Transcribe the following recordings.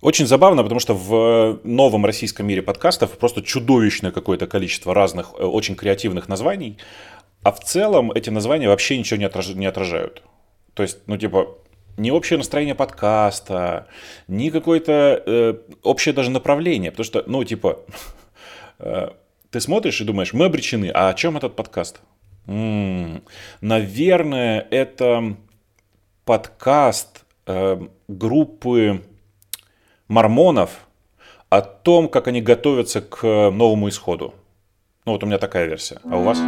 Очень забавно, потому что в новом российском мире подкастов просто чудовищное какое-то количество разных, э, очень креативных названий, а в целом эти названия вообще ничего не, отраж... не отражают. То есть, ну, типа, не общее настроение подкаста, ни какое-то э, общее даже направление. Потому что, ну, типа, э, ты смотришь и думаешь, мы обречены, а о чем этот подкаст? М-м, наверное, это подкаст э, группы мормонов о том, как они готовятся к новому исходу. Ну вот у меня такая версия. А у вас?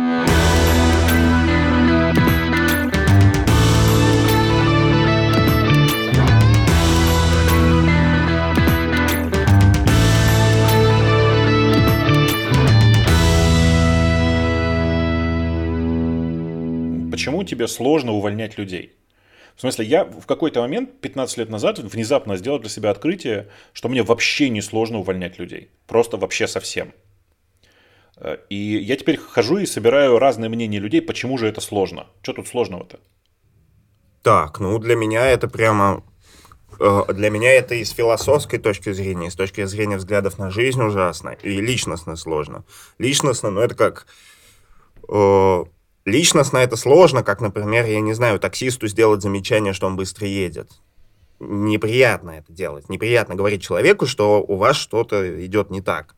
Почему тебе сложно увольнять людей? В смысле, я в какой-то момент, 15 лет назад, внезапно сделал для себя открытие, что мне вообще не сложно увольнять людей. Просто вообще совсем. Э, и я теперь хожу и собираю разные мнения людей, почему же это сложно. Что тут сложного-то? Так, ну для меня это прямо... Э, для меня это и с философской точки зрения, и с точки зрения взглядов на жизнь ужасно, и личностно сложно. Личностно, ну это как э, Личностно это сложно, как, например, я не знаю, таксисту сделать замечание, что он быстро едет. Неприятно это делать. Неприятно говорить человеку, что у вас что-то идет не так.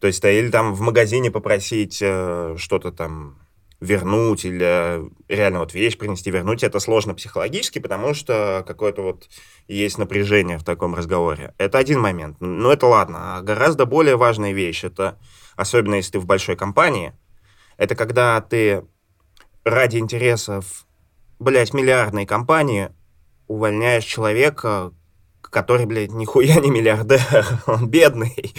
То есть, или там в магазине попросить э, что-то там вернуть или реально вот вещь принести, вернуть, это сложно психологически, потому что какое-то вот есть напряжение в таком разговоре. Это один момент. Ну, это ладно. А гораздо более важная вещь, это, особенно если ты в большой компании, это когда ты ради интересов, блядь, миллиардной компании увольняешь человека, который, блядь, нихуя не миллиардер, он бедный,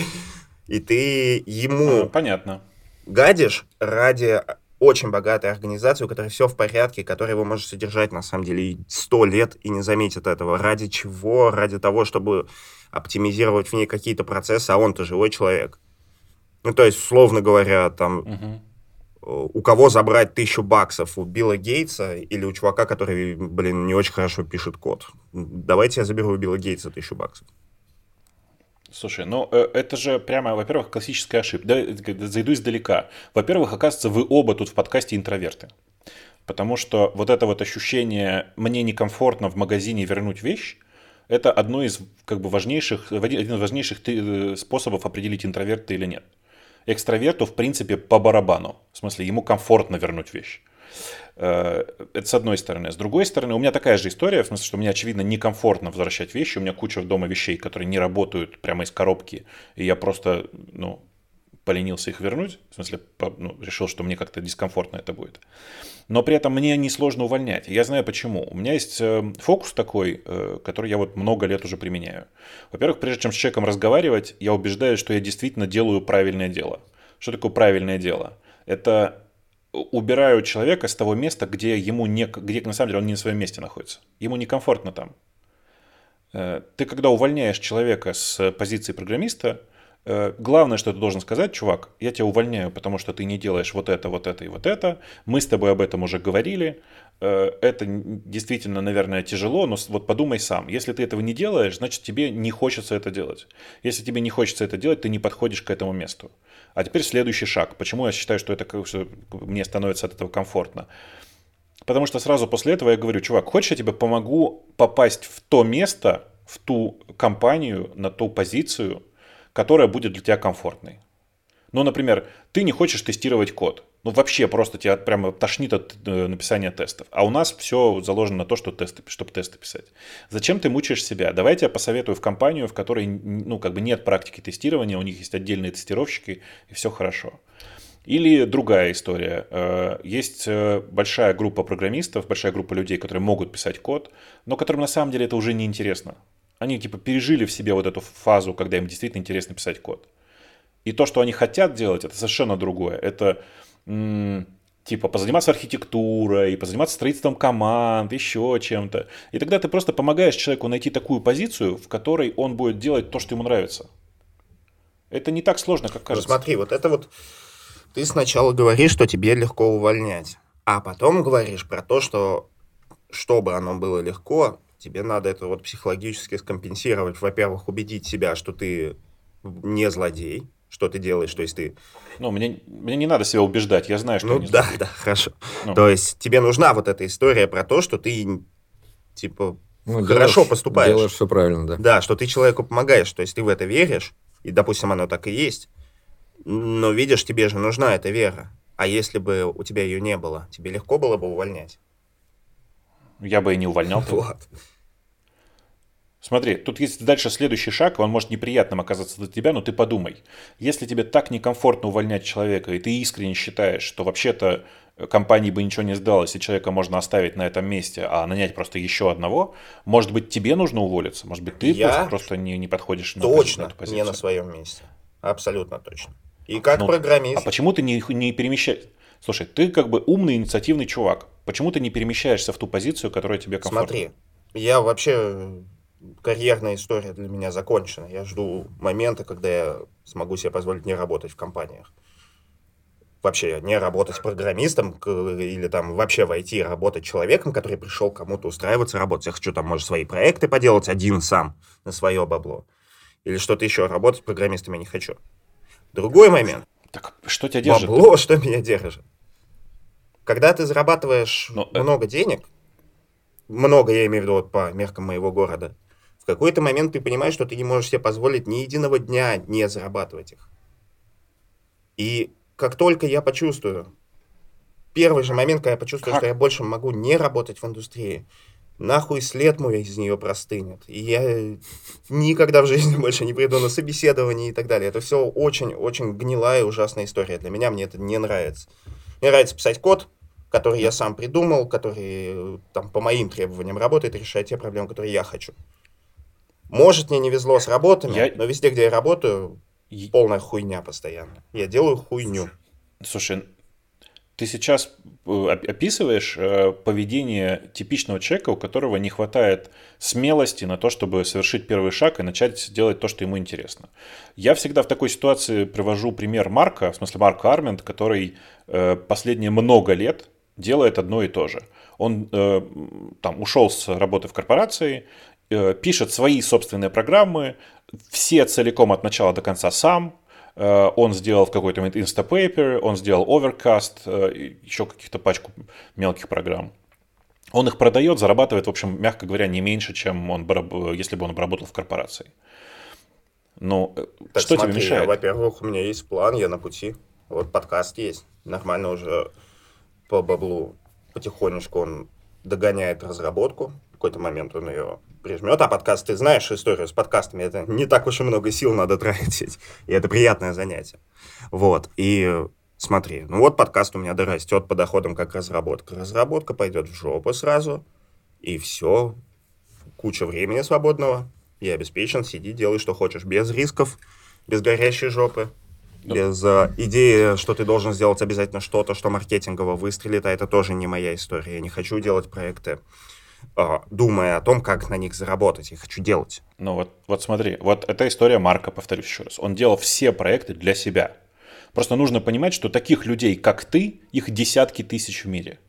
и ты ему... А, понятно. Гадишь ради очень богатой организации, у которой все в порядке, которая его может содержать, на самом деле, сто лет и не заметит этого. Ради чего? Ради того, чтобы оптимизировать в ней какие-то процессы, а он-то живой человек. Ну, то есть, условно говоря, там... Угу у кого забрать тысячу баксов, у Билла Гейтса или у чувака, который, блин, не очень хорошо пишет код. Давайте я заберу у Билла Гейтса тысячу баксов. Слушай, ну э, это же прямо, во-первых, классическая ошибка. Да, зайду издалека. Во-первых, оказывается, вы оба тут в подкасте интроверты. Потому что вот это вот ощущение «мне некомфортно в магазине вернуть вещь», это одно из как бы важнейших, один из важнейших э, способов определить, интроверт ты или нет экстраверту, в принципе, по барабану. В смысле, ему комфортно вернуть вещь. Э, это с одной стороны. С другой стороны, у меня такая же история, в смысле, что мне, очевидно, некомфортно возвращать вещи. У меня куча дома вещей, которые не работают прямо из коробки. И я просто, ну, поленился их вернуть, в смысле, ну, решил, что мне как-то дискомфортно это будет. Но при этом мне несложно увольнять. Я знаю почему. У меня есть э, фокус такой, э, который я вот много лет уже применяю. Во-первых, прежде чем с человеком разговаривать, я убеждаюсь, что я действительно делаю правильное дело. Что такое правильное дело? Это убираю человека с того места, где ему не, где на самом деле он не на своем месте находится. Ему некомфортно там. Э, ты когда увольняешь человека с позиции программиста, главное, что ты должен сказать, чувак, я тебя увольняю, потому что ты не делаешь вот это, вот это и вот это. Мы с тобой об этом уже говорили. Э, это действительно, наверное, тяжело, но вот подумай сам. Если ты этого не делаешь, значит тебе не хочется это делать. Если тебе не хочется это делать, ты не подходишь к этому месту. А теперь следующий шаг. Почему я считаю, что это что мне становится от этого комфортно? Потому что сразу после этого я говорю, чувак, хочешь я тебе помогу попасть в то место, в ту компанию, на ту позицию, которая будет для тебя комфортной. Ну, например, ты не хочешь тестировать код. Ну, вообще просто тебя прямо тошнит от э, написания тестов. А у нас все заложено на то, что тесты, чтобы тесты писать. Зачем ты мучаешь себя? Давай я тебя посоветую в компанию, в которой ну, как бы нет практики тестирования, у них есть отдельные тестировщики, и все хорошо. Или другая история. Э, есть э, большая группа программистов, большая группа людей, которые могут писать код, но которым на самом деле это уже не интересно. Они типа пережили в себе вот эту фазу, когда им действительно интересно писать код. И то, что они хотят делать, это совершенно другое. Это типа позаниматься архитектурой, позаниматься строительством команд, еще чем-то. И тогда ты просто помогаешь человеку найти такую позицию, в которой он будет делать то, что ему нравится. Это не так сложно, как кажется. Ну, смотри, вот это вот ты сначала говоришь, что тебе легко увольнять, а потом говоришь про то, что чтобы оно было легко, Тебе надо это вот психологически скомпенсировать. Во-первых, убедить себя, что ты не злодей, что ты делаешь, то есть ты... Ну, мне, мне не надо себя убеждать, я знаю, что ну, я не да, злодей. да, хорошо. Ну. То есть тебе нужна вот эта история про то, что ты, типа, Ну, Хорошо делаешь- поступаешь. Делаешь все правильно, да. да, что ты человеку помогаешь, то есть ты в это веришь, и, допустим, оно так и есть, но, видишь, тебе же нужна эта вера. А если бы у тебя ее не было, тебе легко было бы увольнять? Я бы и не увольнял. Вот. Смотри, тут есть дальше следующий шаг, он может неприятным оказаться для тебя, но ты подумай. Если тебе так некомфортно увольнять человека, и ты искренне считаешь, что вообще-то компании бы ничего не сдалось, и человека можно оставить на этом месте, а нанять просто еще одного, может быть, тебе нужно уволиться? Может быть, ты Я просто, просто не, не подходишь на, пози- на Точно эту не позицию? на своем месте. Абсолютно точно. И как Ну, программист, А почему ты не, не перемещаешься? Слушай, ты как бы умный, инициативный чувак. Почему ты не перемещаешься в ту позицию, которая тебе комфортна? смотри, я вообще карьерная история для меня закончена. Я жду момента, когда я смогу себе позволить не работать в компаниях. Вообще не работать программистом или там вообще войти и работать человеком, который пришел кому-то устраиваться работать. Я хочу там, может, свои проекты поделать один сам на свое бабло. Или что-то еще. Работать программистом я не хочу. Другой момент. Так что тебя держит? Бабло, что меня держит. Когда ты зарабатываешь Ну, э- много денег, много, я имею в виду вот по меркам моего города, в какой-то момент ты понимаешь, что ты не можешь себе позволить ни единого дня не зарабатывать их. И как только я почувствую, первый же момент, когда я почувствую, Как? что я больше могу не работать в индустрии, нахуй след мой из нее простынет. И я никогда в жизни больше не приду на собеседование и так далее. Это все очень-очень гнилая, ужасная история. Для меня мне это не нравится. Мне нравится писать код, который я сам придумал, который э, там по моим требованиям работает, решает те проблемы, которые я хочу. Может, мне не везло с работами, Я- но везде, где я работаю, И- полная хуйня постоянно. Я делаю хуйню. Слушай, ты сейчас э, оп- описываешь э, поведение типичного человека, у которого не хватает смелости на то, чтобы совершить первый шаг и начать делать то, что ему интересно. Я всегда в такой ситуации привожу пример Марка, в смысле Марка Армент, который э, последние много лет делает одно и то же. Он э, там ушел с работы в корпорации, пишет свои собственные программы, все целиком от начала до конца сам, Э, Он сделал в какой-то момент Instapaper, он сделал Overcast, э, еще каких-то пачку мелких программ. Он их продает, зарабатывает, в общем, мягко говоря, не меньше, чем он, если бы он работал в корпорации. Ну, э, Так что смотри, тебе мешает? Во-первых, у меня есть план, я на пути. Вот подкаст есть. Нормально уже по баблу потихонечку он догоняет разработку. В какой-то момент он ее прижмет. А подкаст, ты знаешь историю с подкастами, это не так уж и много сил надо тратить. И это приятное занятие. Вот. И смотри, ну вот подкаст у меня дорастет по доходам как разработка. Разработка пойдет в жопу сразу. И все. Куча времени свободного. Я обеспечен, сиди, делай, что хочешь. Без рисков, без горящей жопы. Без э, идеи, что ты должен сделать обязательно что-то, что маркетингово выстрелит, а это тоже не моя история. Я не хочу делать проекты, думая о том, как на них заработать. Я хочу делать. Ну вот, вот смотри, вот эта история Марка, повторюсь еще раз. Он делал все проекты для себя. Просто нужно понимать, что таких людей, как ты, их десятки тысяч в мире.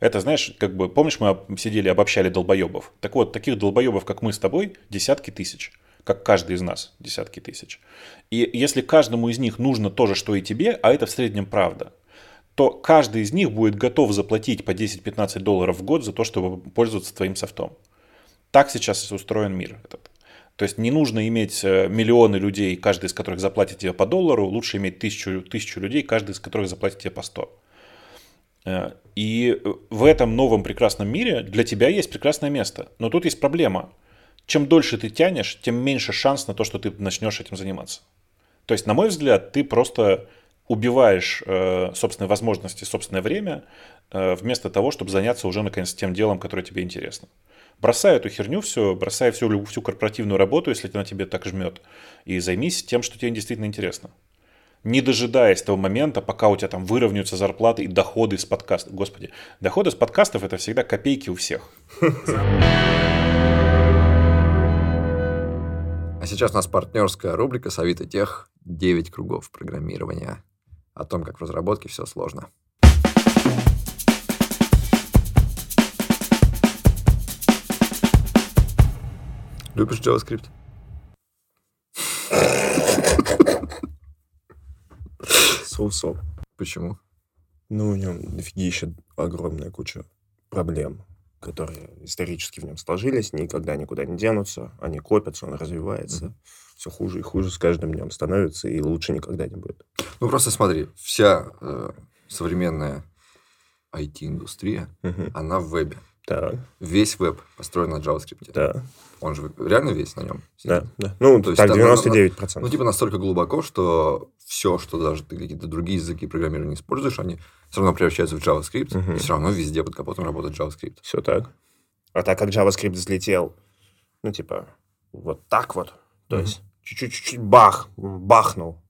Это, знаешь, как бы, помнишь, мы сидели, обобщали долбоебов? Так вот, таких долбоебов, как мы с тобой, десятки тысяч. Как каждый из нас, десятки тысяч. И если каждому из них нужно то же, что и тебе, а это в среднем правда, то каждый из них будет готов заплатить по 10-15 долларов в год за то, чтобы пользоваться твоим софтом. Так сейчас устроен мир этот. То есть не нужно иметь э, миллионы людей, каждый из которых заплатит тебе по доллару, лучше иметь тысячу, тысячу людей, каждый из которых заплатит тебе по 100. Э, И в этом новом прекрасном мире для тебя есть прекрасное место. Но тут есть проблема. Чем дольше ты тянешь, тем меньше шанс на то, что ты начнешь этим заниматься. То есть, на мой взгляд, ты просто убиваешь э, собственные возможности, собственное время, э, вместо того, чтобы заняться уже наконец тем делом, которое тебе интересно. Бросай эту херню все, бросай всю, всю корпоративную работу, если она тебе так жмет, и займись тем, что тебе действительно интересно. Не дожидаясь того момента, пока у тебя там выровняются зарплаты и доходы с подкастов. Господи, доходы с подкастов это всегда копейки у всех. А сейчас у нас партнерская рубрика с Авито Тех «9 кругов программирования». О том, как в разработке все сложно. Любишь JavaScript? Соусо. Почему? Ну, у него дофигища огромная куча проблем, которые исторически в нем сложились, никогда никуда не денутся, они копятся, он развивается, все хуже и хуже с каждым днем становится, и лучше никогда не будет. Ну, просто смотри, вся э, современная IT-индустрия, Мгм. она в вебе. Так, Весь веб построен на JavaScript. да, Он же реально весь на нем. да, да. Ну, То есть так, там, 99%. Ну, типа настолько глубоко, что все, что даже ты какие-то другие языки программирования используешь, они все равно превращаются в JavaScript, Мгм. и все равно везде под капотом работает JavaScript. Все так. А так как JavaScript взлетел, ну, типа, вот так вот, то есть чуть-чуть, бах, бахнул,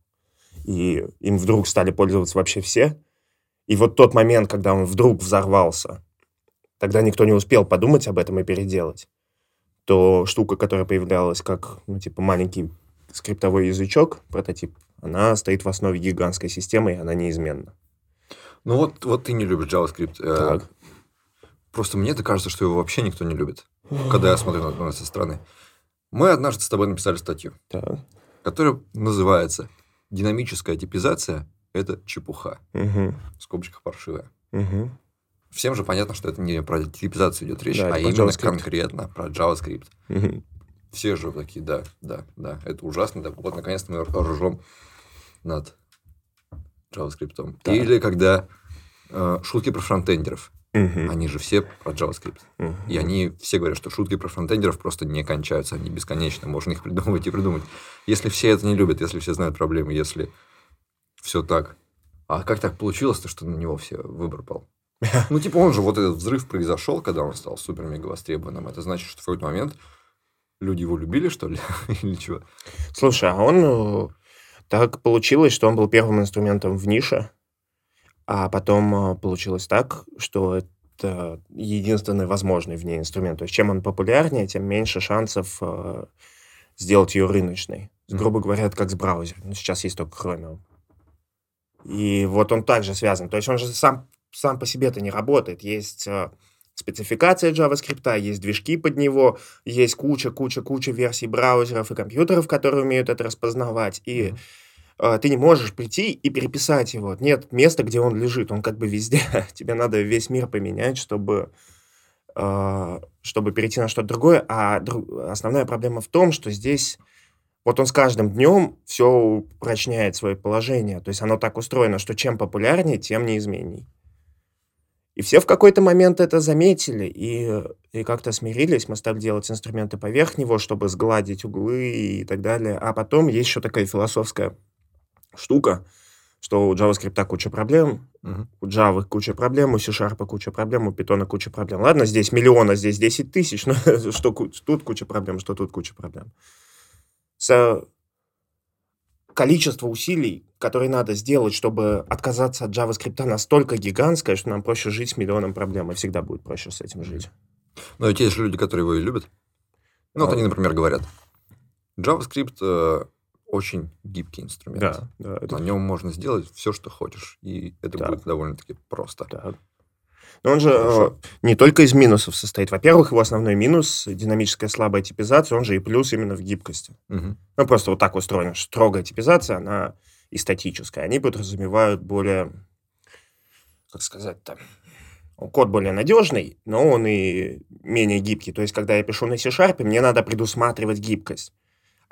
и им вдруг стали пользоваться вообще все, и вот тот момент, когда он вдруг взорвался, тогда никто не успел подумать об этом и переделать, то штука, которая появлялась как, ну, типа, маленький скриптовой язычок, прототип, она стоит в основе гигантской системы, и она неизменна. Ну, вот, вот ты не любишь JavaScript. э, Так. Просто мне это кажется, что его вообще никто не любит, когда я смотрю на на это со стороны. Мы однажды с тобой написали статью, Так. которая называется «Динамическая типизация – это чепуха». Мгм. В скобочках паршивая. Мгм. Всем же понятно, что это не про типизацию идет речь, Да, а именно JavaScript. конкретно про JavaScript. Мгм. Все же такие, да, да, да, это ужасно, да, вот наконец-то мы ржем над JavaScript. Да. Или когда э, шутки про фронтендеров, Мгм. они же все про JavaScript. Мгм. И они все говорят, что шутки про фронтендеров просто не кончаются, они бесконечны, можно их придумывать и придумать. Если все это не любят, если все знают проблемы, если все так. А как так получилось-то, что на него все выбор пал? Ну, типа, он же, вот этот взрыв произошел, когда он стал супер-мега востребованным. Это значит, что в какой-то момент люди его любили, что ли? Или чего? Слушай, а он э, так получилось, что он был первым инструментом в нише, а потом э, получилось так, что это единственный возможный в ней инструмент. То есть чем он популярнее, тем меньше шансов э, сделать ее рыночной. Грубо говоря, это как с браузером. Ну, сейчас есть только Chromium. И вот он также связан. То есть он же сам, сам по себе-то не работает. Есть э, спецификация JavaScript, есть движки под него, есть куча-куча-куча версий браузеров и компьютеров, которые умеют это распознавать. И Мгм. Э, ты не можешь прийти и переписать его. Нет места, где он лежит. Он как бы везде. Тебе надо весь мир поменять, чтобы, э, чтобы перейти на что-то другое. А основная проблема в том, что здесь вот он с каждым днем все упрочняет свое положение. То есть оно так устроено, что чем популярнее, тем неизменней. И все в какой-то момент это заметили и, и как-то смирились. Мы стали делать инструменты поверх него, чтобы сгладить углы и так далее. А потом есть еще такая философская штука, что у JavaScript куча проблем, Мгм. у Java куча проблем, у C-Sharp куча проблем, у Python куча проблем. Ладно, здесь миллион, а здесь 10 тысяч, но что тут куча проблем, что тут куча проблем. С количество усилий, которые надо сделать, чтобы отказаться от JavaScript, настолько гигантское, что нам проще жить с миллионом проблем, и всегда будет проще с этим жить. Но ведь есть же люди, которые его и любят. Ну, вот А. они, например, говорят, JavaScript э, очень гибкий инструмент. Да, да, это На нем можно сделать все, что хочешь, и это Да. будет довольно-таки просто. так. Но он же Хорошо. э, не только из минусов состоит. Во-первых, его основной минус — динамическая слабая типизация, он же и плюс именно в гибкости. Мгм. Ну, просто вот так устроена строгая типизация, она и статическая. Они подразумевают более, как сказать-то, код более надежный, но он и менее гибкий. То есть, когда я пишу на C-Sharp, мне надо предусматривать гибкость.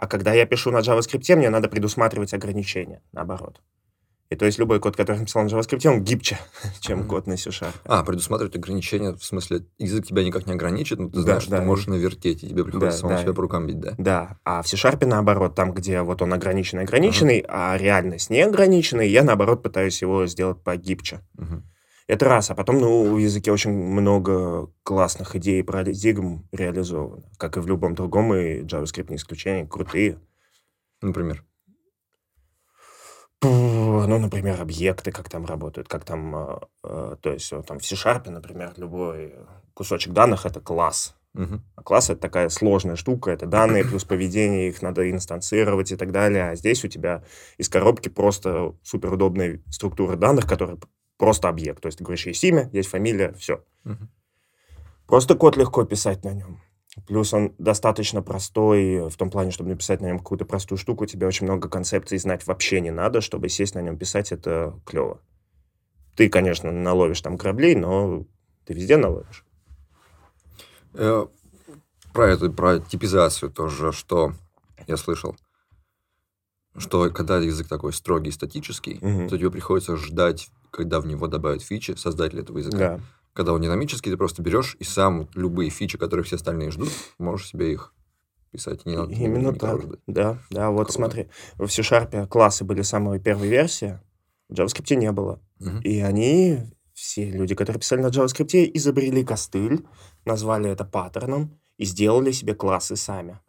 А когда я пишу на JavaScript, мне надо предусматривать ограничения, наоборот. И то есть любой код, который написал на JavaScript, он гибче, чем Мгм. код на C-Sharp. А, предусматривать ограничения, в смысле, язык тебя никак не ограничит, но ты Да, знаешь, что да. ты можешь навертеть, и тебе приходится Да, самому да. себя по рукам бить, да? Да, а в C-Sharp наоборот, там, где вот он ограниченный-ограниченный, а реальность не ограниченный, я наоборот пытаюсь его сделать погибче. Мгм. Это раз. А потом, ну, в языке очень много классных идей и парадигм реализовано. Как и в любом другом, и JavaScript не исключение, крутые. Например. Ну, например, объекты, как там работают, как там... э, э, то есть, там в C-Sharp, например, любой кусочек данных — это класс. Мгм. А класс — это такая сложная штука, это данные плюс поведение, их надо инстанцировать и так далее. А здесь у тебя из коробки просто суперудобная структура данных, которая просто объект. То есть ты говоришь, есть имя, есть фамилия, все. Мгм. Просто код легко писать на нем. Плюс он достаточно простой в том плане, чтобы написать на нем какую-то простую штуку. Тебе очень много концепций знать вообще не надо, чтобы сесть на нем писать, это клево. Ты, конечно, наловишь там кораблей, но ты везде наловишь. Э, про эту, про типизацию тоже, что я слышал. Что когда язык такой строгий, статический, Мгм. то тебе приходится ждать, когда в него добавят фичи, создатель этого языка. Да. Когда он динамический, ты просто берешь и сам любые фичи, которые все остальные ждут, можешь себе их писать. Не надо Именно никого так. ждать. Да, да, вот Круто. смотри. В C-Sharp классы были самой первой версии, в JavaScript не было. Мгм. И они, все люди, которые писали на JavaScript, изобрели костыль, назвали это паттерном и сделали себе классы сами.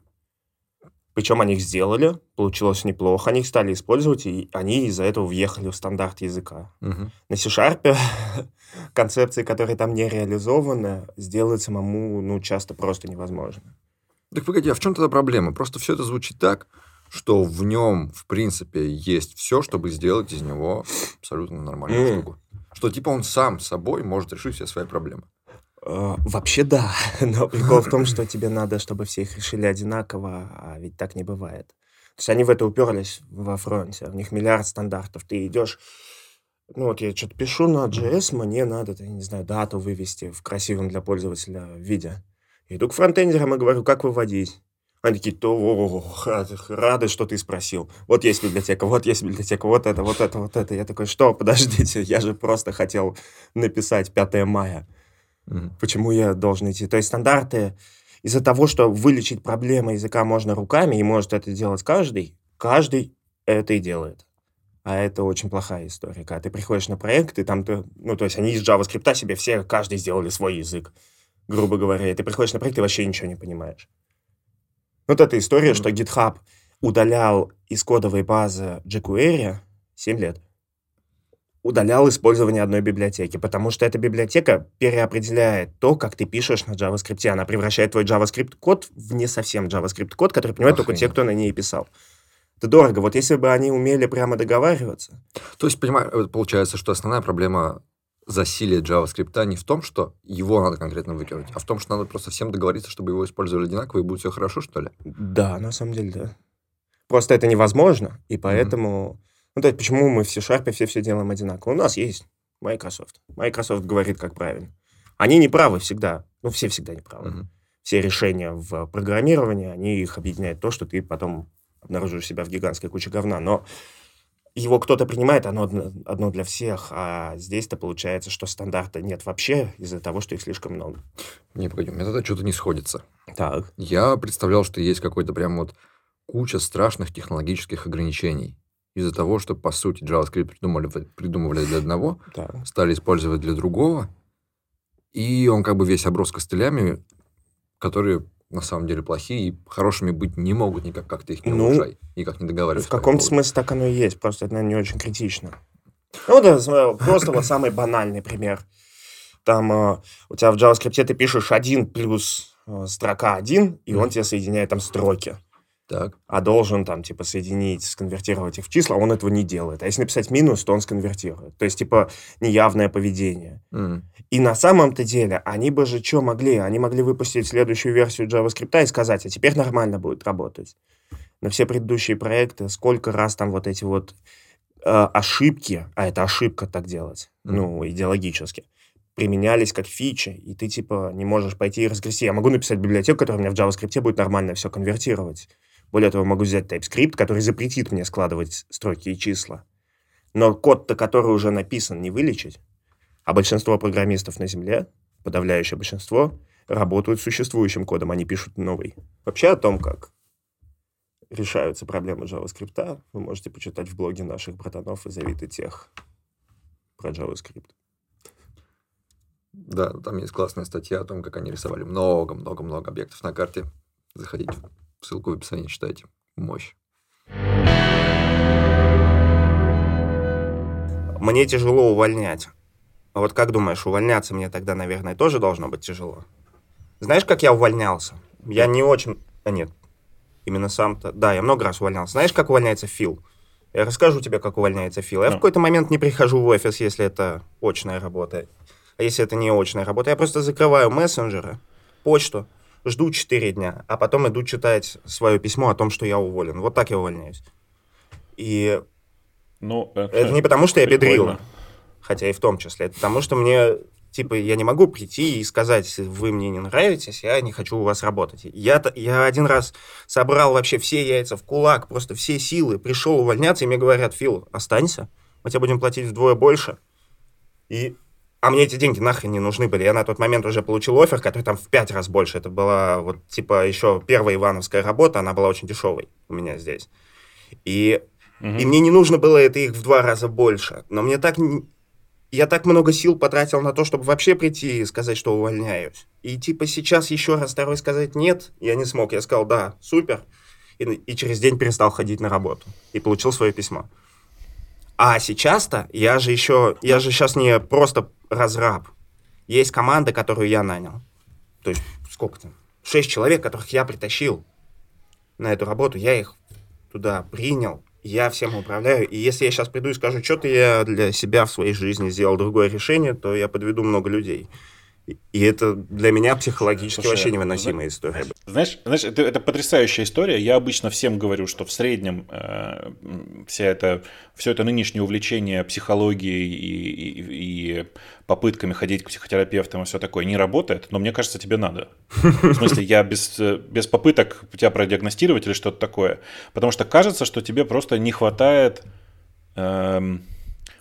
Причем они их сделали, получилось неплохо, они их стали использовать, и они из-за этого въехали в стандарт языка. Мгм. На C-Sharp концепции, которые там не реализованы, сделать самому, ну, часто просто невозможно. Так погоди, а в чем тогда проблема? Просто все это звучит так, что в нем, в принципе, есть все, чтобы сделать из него абсолютно нормальную штуку. Что типа он сам собой может решить все свои проблемы. Э, Вообще да, но прикол в том, что тебе надо, чтобы все их решили одинаково, а ведь так не бывает. То есть они в это уперлись во фронте, у них миллиард стандартов. Ты идешь, ну вот я что-то пишу на JS, мне надо, я не знаю, дату вывести в красивом для пользователя виде. Иду к фронтендерам и говорю, как выводить. Они такие, то о, рады, что ты спросил. Вот есть библиотека, вот есть библиотека, вот это, вот это, вот это. Я такой, что, подождите, я же просто хотел написать 5 мая. Мгм. Почему я должен идти? То есть стандарты из-за того, что вылечить проблемы языка можно руками, и может это делать каждый, каждый это и делает. А это очень плохая история. Когда ты приходишь на проект, и там ты, ну, то есть они из JavaScript себе все, каждый сделали свой язык, грубо говоря. И ты приходишь на проект, и вообще ничего не понимаешь. Вот эта история, Мгм. что GitHub удалял из кодовой базы jQuery 7 лет. Удалял использование одной библиотеки, потому что эта библиотека переопределяет то, как ты пишешь на JavaScript. Она превращает твой JavaScript-код в не совсем JavaScript-код, который понимают только те, кто на ней писал. Это дорого. Вот если бы они умели прямо договариваться, То есть, понимаю, получается, что основная проблема засилия JavaScript не в том, что его надо конкретно выкинуть, а в том, что надо просто всем договориться, чтобы его использовали одинаково, и будет все хорошо, что ли? Да, на самом деле, да. Просто это невозможно, и поэтому... Ну, то есть, почему мы в C-Sharp все все делаем одинаково? У нас есть Microsoft. Microsoft говорит, как правильно. Они не правы всегда. Ну, все всегда не правы. Мгм. Все решения в программировании, они их объединяют то, что ты потом обнаружишь себя в гигантской куче говна. Но его кто-то принимает, оно одно для всех, а здесь-то получается, что стандарта нет вообще из-за того, что их слишком много. Не, погоди, у меня тогда что-то не сходится. Так. Я представлял, что есть какой-то прям вот куча страшных технологических ограничений. Из-за того, что, по сути, JavaScript придумали, придумывали для одного, стали использовать для другого, и он как бы весь оброс костылями, которые на самом деле плохие и хорошими быть не могут никак, как ты их не Ну, улучшай, никак не договаривайся. В каком-то смысле так оно и есть, просто это, наверное, не очень критично. Ну, да, просто вот самый банальный пример. Там э, у тебя в JavaScript ты пишешь один плюс э, строка один, и он тебе соединяет там строки. Так. А должен там, типа, соединить, сконвертировать их в числа, он этого не делает. А если написать минус, то он сконвертирует. То есть, типа, неявное поведение. М. И на самом-то деле, они бы же что могли? Они могли выпустить следующую версию JavaScript и сказать, а теперь нормально будет работать. На все предыдущие проекты, сколько раз там вот эти вот э, ошибки, а это ошибка так делать, Мгм. ну, идеологически, применялись как фичи, и ты, типа, не можешь пойти и разгрести. Я могу написать библиотеку, которая у меня в JavaScript будет нормально все конвертировать. Более того, могу взять TypeScript, который запретит мне складывать строки и числа. Но код-то, который уже написан, не вылечить. А большинство программистов на Земле, подавляющее большинство, работают с существующим кодом, они пишут новый. Вообще о том, как решаются проблемы JavaScript, вы можете почитать в блоге наших братанов из Авито Тех про JavaScript. Да, там есть классная статья о том, как они рисовали много-много-много объектов на карте. Заходите, ссылку в описании, читайте. Мощь. Мне тяжело увольнять. А вот как думаешь, увольняться мне тогда, наверное, тоже должно быть тяжело? Знаешь, как я увольнялся? Я не очень... А нет, именно сам-то... Да, я много раз увольнялся. Знаешь, как увольняется Фил? Я расскажу тебе, как увольняется Фил. Я в Ну. какой-то момент не прихожу в офис, если это очная работа. А если это не очная работа, я просто закрываю мессенджеры, почту, жду 4 дня, а потом иду читать свое письмо о том, что я уволен. Вот так я увольняюсь. И Ну, это не потому, что я прикольно. педрила, хотя и в том числе. Это потому, что мне, типа, я не могу прийти и сказать, вы мне не нравитесь, я не хочу у вас работать. Я, я один раз собрал вообще все яйца в кулак, просто все силы, пришел увольняться, и мне говорят, Фил, останься, мы тебе будем платить вдвое больше. И... А мне эти деньги нахрен не нужны были. Я на тот момент уже получил офер, который там в пять раз больше. Это была вот, типа, еще первая ивановская работа, она была очень дешевой у меня здесь. И Мгм. и мне не нужно было это их в два раза больше. Но мне так... Я так много сил потратил на то, чтобы вообще прийти и сказать, что увольняюсь. И типа сейчас еще раз второй сказать нет, я не смог. Я сказал, да, супер. И, и через день перестал ходить на работу. И получил свое письмо. А сейчас-то я же еще... Я же сейчас не просто разраб. Есть команда, которую я нанял. То есть сколько там? Шесть человек, которых я притащил на эту работу. Я их туда принял, я всем управляю. И если я сейчас приду и скажу, что-то я для себя в своей жизни сделал другое решение, то я подведу много людей. И- это для меня психологически Слушай, вообще невыносимая история. Знаешь, знаешь это, это потрясающая история. Я обычно всем говорю, что в среднем э, вся это, все это нынешнее увлечение психологией и, и- и попытками ходить к психотерапевтам и все такое не работает, но мне кажется, тебе надо. В смысле, я без, без попыток тебя продиагностировать или что-то такое. Потому что кажется, что тебе просто не хватает эм,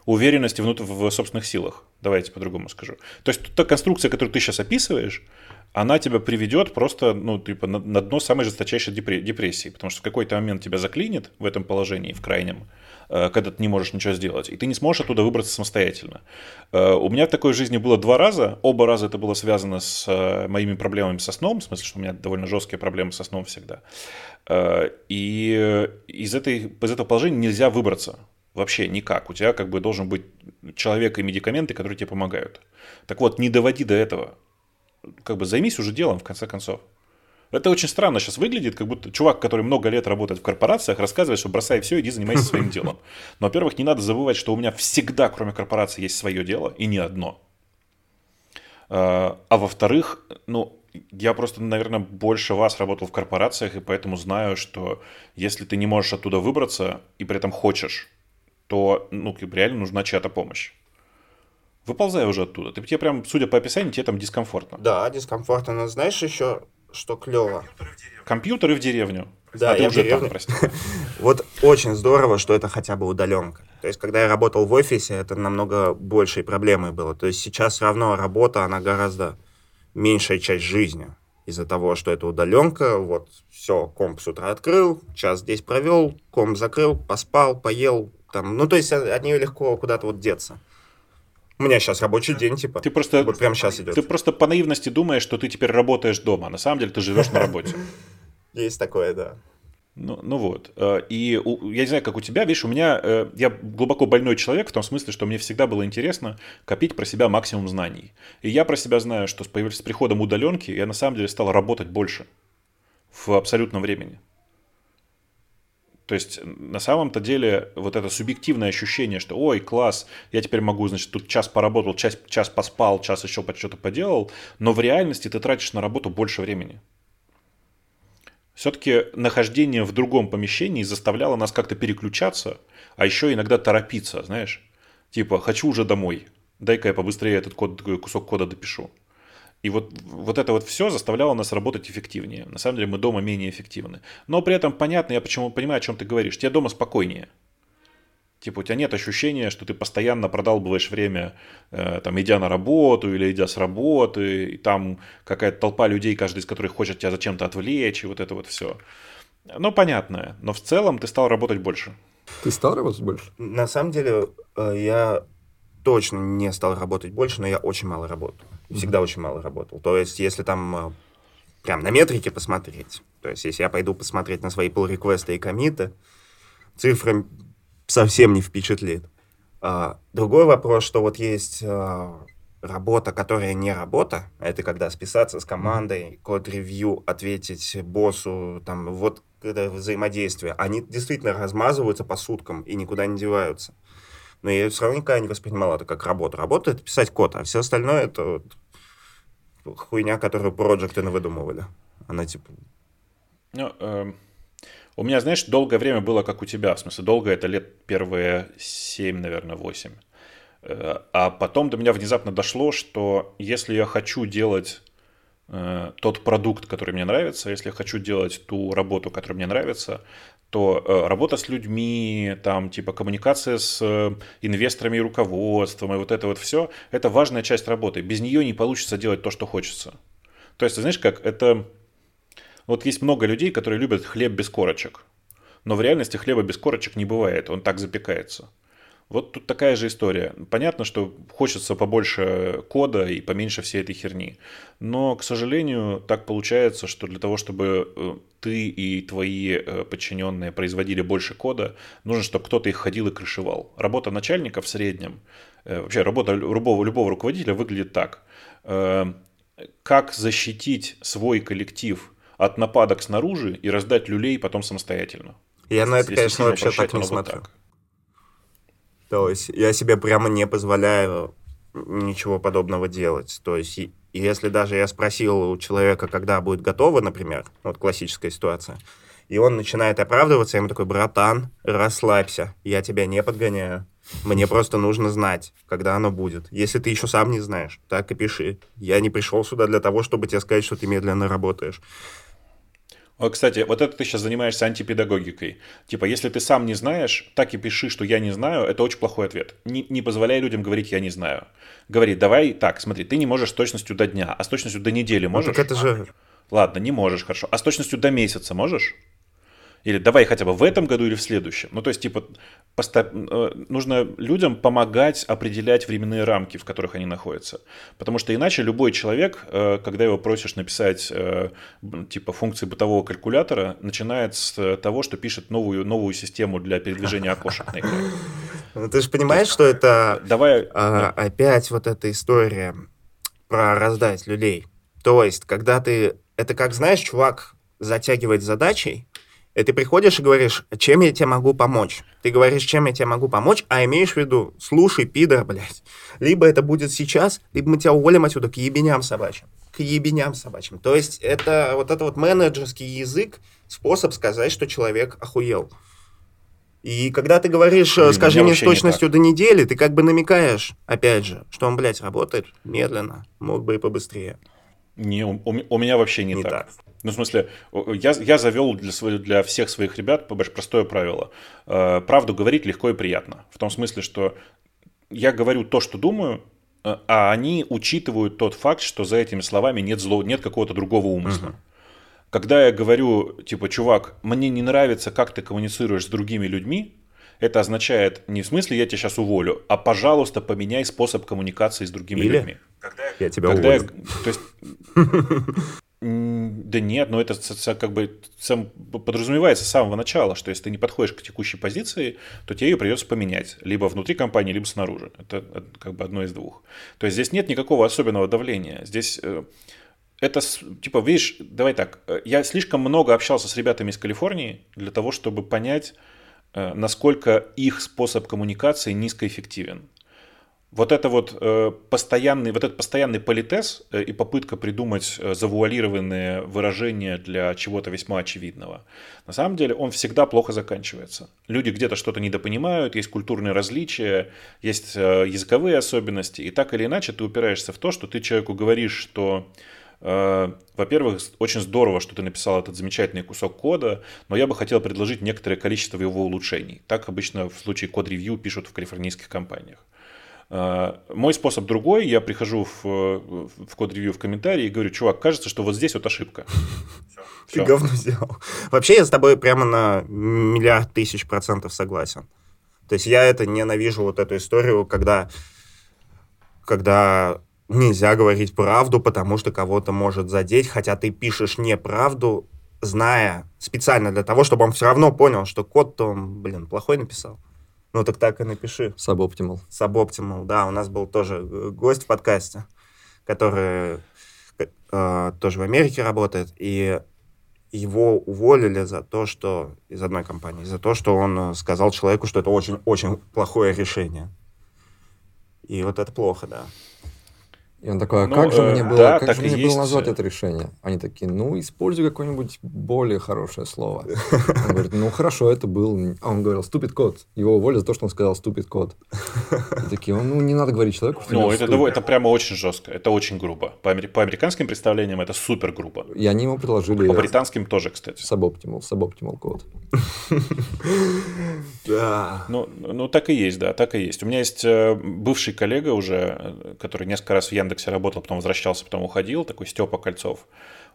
уверенности в собственных силах. Давайте по-другому скажу. То есть та конструкция, которую ты сейчас описываешь, она тебя приведет просто ну, типа, на, на дно самой жесточайшей депре- депрессии. Потому что в какой-то момент тебя заклинит в этом положении, в крайнем, э, когда ты не можешь ничего сделать, и ты не сможешь оттуда выбраться самостоятельно. Э, У меня в такой жизни было два раза. Оба раза это было связано с э, моими проблемами со сном, в смысле, что у меня довольно жесткие проблемы со сном всегда. И из, этой, из этого положения нельзя выбраться. Вообще никак. У тебя как бы должен быть человек и медикаменты, которые тебе помогают. Так вот, не доводи до этого. Как бы займись уже делом, в конце концов. Это очень странно сейчас выглядит, как будто чувак, который много лет работает в корпорациях, рассказывает, что бросай все, иди занимайся своим делом. Но, во-первых, не надо забывать, что у меня всегда, кроме корпорации, есть свое дело, и не одно. А а во-вторых, ну, я просто, наверное, больше вас работал в корпорациях, и поэтому знаю, что если ты не можешь оттуда выбраться и при этом хочешь, то, ну, как бы реально нужна чья-то помощь. Выползай уже оттуда. Ты, тебе прям, судя по описанию, тебе там дискомфортно. Да, дискомфортно. Но знаешь еще, что клево? Компьютер и в деревню. Да, а ты я в уже деревню. там, прости. Вот очень здорово, что это хотя бы удаленка. То есть, когда я работал в офисе, это намного большей проблемой было. То есть, сейчас все равно работа, она гораздо меньшая часть жизни. Из-за того, что это удаленка, вот, все, комп с утра открыл, час здесь провел, комп закрыл, поспал, поел, там, ну, то есть, от от нее легко куда-то вот деться. У меня сейчас рабочий день, типа, Ты просто, вот прямо сейчас идет. ты просто по наивности думаешь, что ты теперь работаешь дома. На самом деле ты живешь на работе. Есть такое, да. Ну, ну вот. Э, И у- я не знаю, как у тебя, видишь, у меня, э, я глубоко больной человек в том смысле, что мне всегда было интересно копить про себя максимум знаний. И я про себя знаю, что с, с приходом удаленки я на самом деле стал работать больше в абсолютном времени. То есть на самом-то деле вот это субъективное ощущение, что ой, класс, я теперь могу, значит, тут час поработал, час, час поспал, час еще что-то поделал, но в реальности ты тратишь на работу больше времени. Все-таки нахождение в другом помещении заставляло нас как-то переключаться, а еще иногда торопиться, знаешь. Типа, хочу уже домой, дай-ка я побыстрее этот код, кусок кода допишу. И вот, вот это вот все заставляло нас работать эффективнее. На самом деле мы дома менее эффективны. Но при этом понятно, я почему понимаю, о чем ты говоришь. Тебе дома спокойнее. Типа у тебя нет ощущения, что ты постоянно продалбываешь время, э, там, идя на работу или идя с работы, и там какая-то толпа людей, каждый из которых хочет тебя зачем-то отвлечь, и вот это вот все. Ну, понятно. Но в целом ты стал работать больше. Ты стал работать больше? На самом деле, э, я точно не стал работать больше, но я очень мало работал. Всегда очень мало работал. То есть, если там э, прям на метрике посмотреть, то есть, если я пойду посмотреть на свои pull реквесты и комиты, цифры совсем не впечатлит. А, другой вопрос, что вот есть а, работа, которая не работа, а это когда списаться с командой, код-ревью, ответить боссу, там, вот это взаимодействие, они действительно размазываются по суткам и никуда не деваются. Но я все равно никогда не воспринимал это как работу. Работа — это писать код, а все остальное — это вот хуйня, которую проекты навыдумывали. Она типа... Ну, эм, у меня, знаешь, долгое время было как у тебя. В смысле, долго это лет первые 7, наверное, 8. Э, а потом до меня внезапно дошло, что если я хочу делать э, тот продукт, который мне нравится, если я хочу делать ту работу, которая мне нравится, то э, работа с людьми, там, типа, коммуникация с э, инвесторами и руководством, и вот это вот все, это важная часть работы. Без нее не получится делать то, что хочется. То есть, ты знаешь, как это... Вот есть много людей, которые любят хлеб без корочек. Но в реальности хлеба без корочек не бывает, он так запекается. Вот тут такая же история. Понятно, что хочется побольше кода и поменьше всей этой херни. Но, к сожалению, так получается, что для того, чтобы э, ты и твои э, подчиненные производили больше кода, нужно, чтобы кто-то их ходил и крышевал. Работа начальника в среднем, э, вообще работа любого, любого руководителя выглядит так. Как защитить свой коллектив от нападок снаружи и раздать люлей потом самостоятельно. Я на это, конечно, вообще так не смотрю. Так. То есть я себе прямо не позволяю ничего подобного делать. То есть если даже я спросил у человека, когда будет готово, например, вот классическая ситуация, и он начинает оправдываться, я ему такой, братан, расслабься, я тебя не подгоняю. Мне просто нужно знать, когда оно будет. Если ты еще сам не знаешь, так и пиши. Я не пришел сюда для того, чтобы тебе сказать, что ты медленно работаешь. Кстати, вот это ты сейчас занимаешься антипедагогикой. Типа, если ты сам не знаешь, так и пиши, что я не знаю, это очень плохой ответ. Не, не позволяй людям говорить «я не знаю». Говори, давай так, смотри, ты не можешь с точностью до дня, а с точностью до недели можешь? Ну, так это же... Ладно, не можешь, хорошо. А с точностью до месяца можешь? Или давай хотя бы в этом году или в следующем. Ну, то есть, типа, поста- э, нужно людям помогать определять временные рамки, в которых они находятся. Потому что иначе любой человек, э, когда его просишь написать, э, типа, функции бытового калькулятора, начинает с того, что пишет новую, новую систему для передвижения окошек на экране. Ну, ты же понимаешь, что это давай, а, опять вот эта история про раздать людей. То есть, когда ты... Это как, знаешь, чувак затягивает задачей, и ты приходишь и говоришь, чем я тебе могу помочь? Ты говоришь, чем я тебе могу помочь, а имеешь в виду, слушай, пидор, блядь. Либо это будет сейчас, либо мы тебя уволим отсюда к ебеням собачьим. К ебеням собачьим. То есть это вот это вот менеджерский язык, способ сказать, что человек охуел. И когда ты говоришь, Блин, скажи мне с точностью до недели, ты как бы намекаешь, опять же, что он, блядь, работает медленно, мог бы и побыстрее. Не, у, у меня вообще не, не так. так. Ну, в смысле, я, я завел для, своих, для всех своих ребят простое правило. Э, правду говорить легко и приятно. В том смысле, что я говорю то, что думаю, э, а они учитывают тот факт, что за этими словами нет, зло, нет какого-то другого умысла. Угу. Когда я говорю, типа, чувак, мне не нравится, как ты коммуницируешь с другими людьми, это означает не в смысле я тебя сейчас уволю, а пожалуйста поменяй способ коммуникации с другими Или людьми. Когда я тебя когда уволю. Я, то есть, да нет, но это как бы сам, подразумевается с самого начала, что если ты не подходишь к текущей позиции, то тебе ее придется поменять. Либо внутри компании, либо снаружи. Это как бы одно из двух. То есть здесь нет никакого особенного давления. Здесь э, это, типа, видишь, давай так, э, я слишком много общался с ребятами из Калифорнии для того, чтобы понять, э, насколько их способ коммуникации низкоэффективен вот это вот э, постоянный, вот этот постоянный политез э, и попытка придумать э, завуалированные выражения для чего-то весьма очевидного, на самом деле он всегда плохо заканчивается. Люди где-то что-то недопонимают, есть культурные различия, есть языковые особенности, и так или иначе ты упираешься в то, что ты человеку говоришь, что во-первых, очень здорово, что ты написал этот замечательный кусок кода, но я бы хотел предложить некоторое количество его улучшений. Так обычно в случае код-ревью пишут в калифорнийских компаниях. А, мой способ другой, я прихожу в, в код-ревью в комментарии и говорю, чувак, кажется, что вот здесь вот ошибка. Ты говно сделал. Вообще я с тобой прямо на миллиард тысяч процентов согласен. То есть я это ненавижу, вот эту историю, когда, когда нельзя говорить правду, потому что кого-то может задеть, хотя ты пишешь неправду, зная специально для того, чтобы он все равно понял, что код-то он, блин, плохой написал. Ну, так так и напиши. Suboptimal. Suboptimal, да. У нас был тоже э, гость в подкасте, который э, тоже в Америке работает, и его уволили за то, что из одной компании, за то, что он э, сказал человеку, что это очень-очень плохое решение. И вот это плохо, да. И он такой, а Ну, как же э, мне было, да, как так же мне было назвать это решение? Они такие, ну, используй какое-нибудь более хорошее слово. Он говорит, ну, хорошо, это был... А он говорил, ступит код. Его уволили за то, что он сказал ступит код. И такие, ну, не надо говорить человеку, что Ну, это, stupid». дово- это прямо очень жестко, это очень грубо. По, амери- по американским представлениям это супер грубо. И они ему предложили По британским тоже, кстати. suboptimal, suboptimal код. Да. Ну, ну, так и есть, да, так и есть. У меня есть э, бывший коллега уже, э, который несколько раз в Яндексе работал, потом возвращался, потом уходил, такой Степа Кольцов.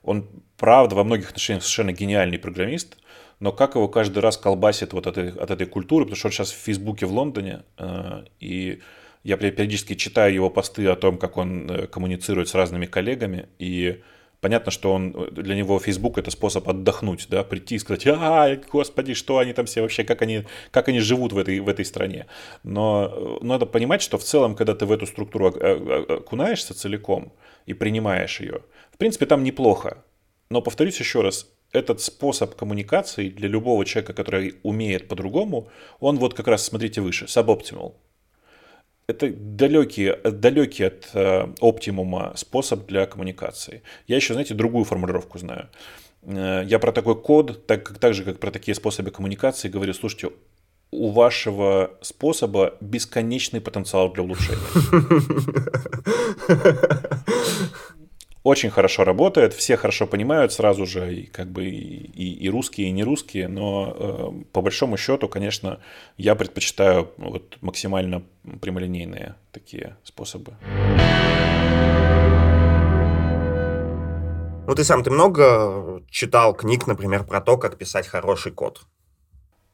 Он, правда, во многих отношениях совершенно гениальный программист, но как его каждый раз колбасит вот от этой, от этой культуры, потому что он сейчас в Фейсбуке в Лондоне, э, и я периодически читаю его посты о том, как он э, коммуницирует с разными коллегами, и понятно, что он, для него Facebook это способ отдохнуть, да, прийти и сказать, а, господи, что они там все вообще, как они, как они живут в этой, в этой стране. Но э, надо понимать, что в целом, когда ты в эту структуру э, э, окунаешься целиком и принимаешь ее, в принципе, там неплохо. Но повторюсь еще раз, этот способ коммуникации для любого человека, который умеет по-другому, он вот как раз, смотрите выше, suboptimal. Это далекий, далекий от э, оптимума способ для коммуникации. Я еще, знаете, другую формулировку знаю. Э, я про такой код, так, так же, как про такие способы коммуникации, говорю, слушайте, у вашего способа бесконечный потенциал для улучшения. Очень хорошо работает, все хорошо понимают сразу же, и как бы и, и- русские, и не русские, но э, по большому счету, конечно, я предпочитаю вот максимально прямолинейные такие способы. Ну, ты сам, ты много читал книг, например, про то, как писать хороший код?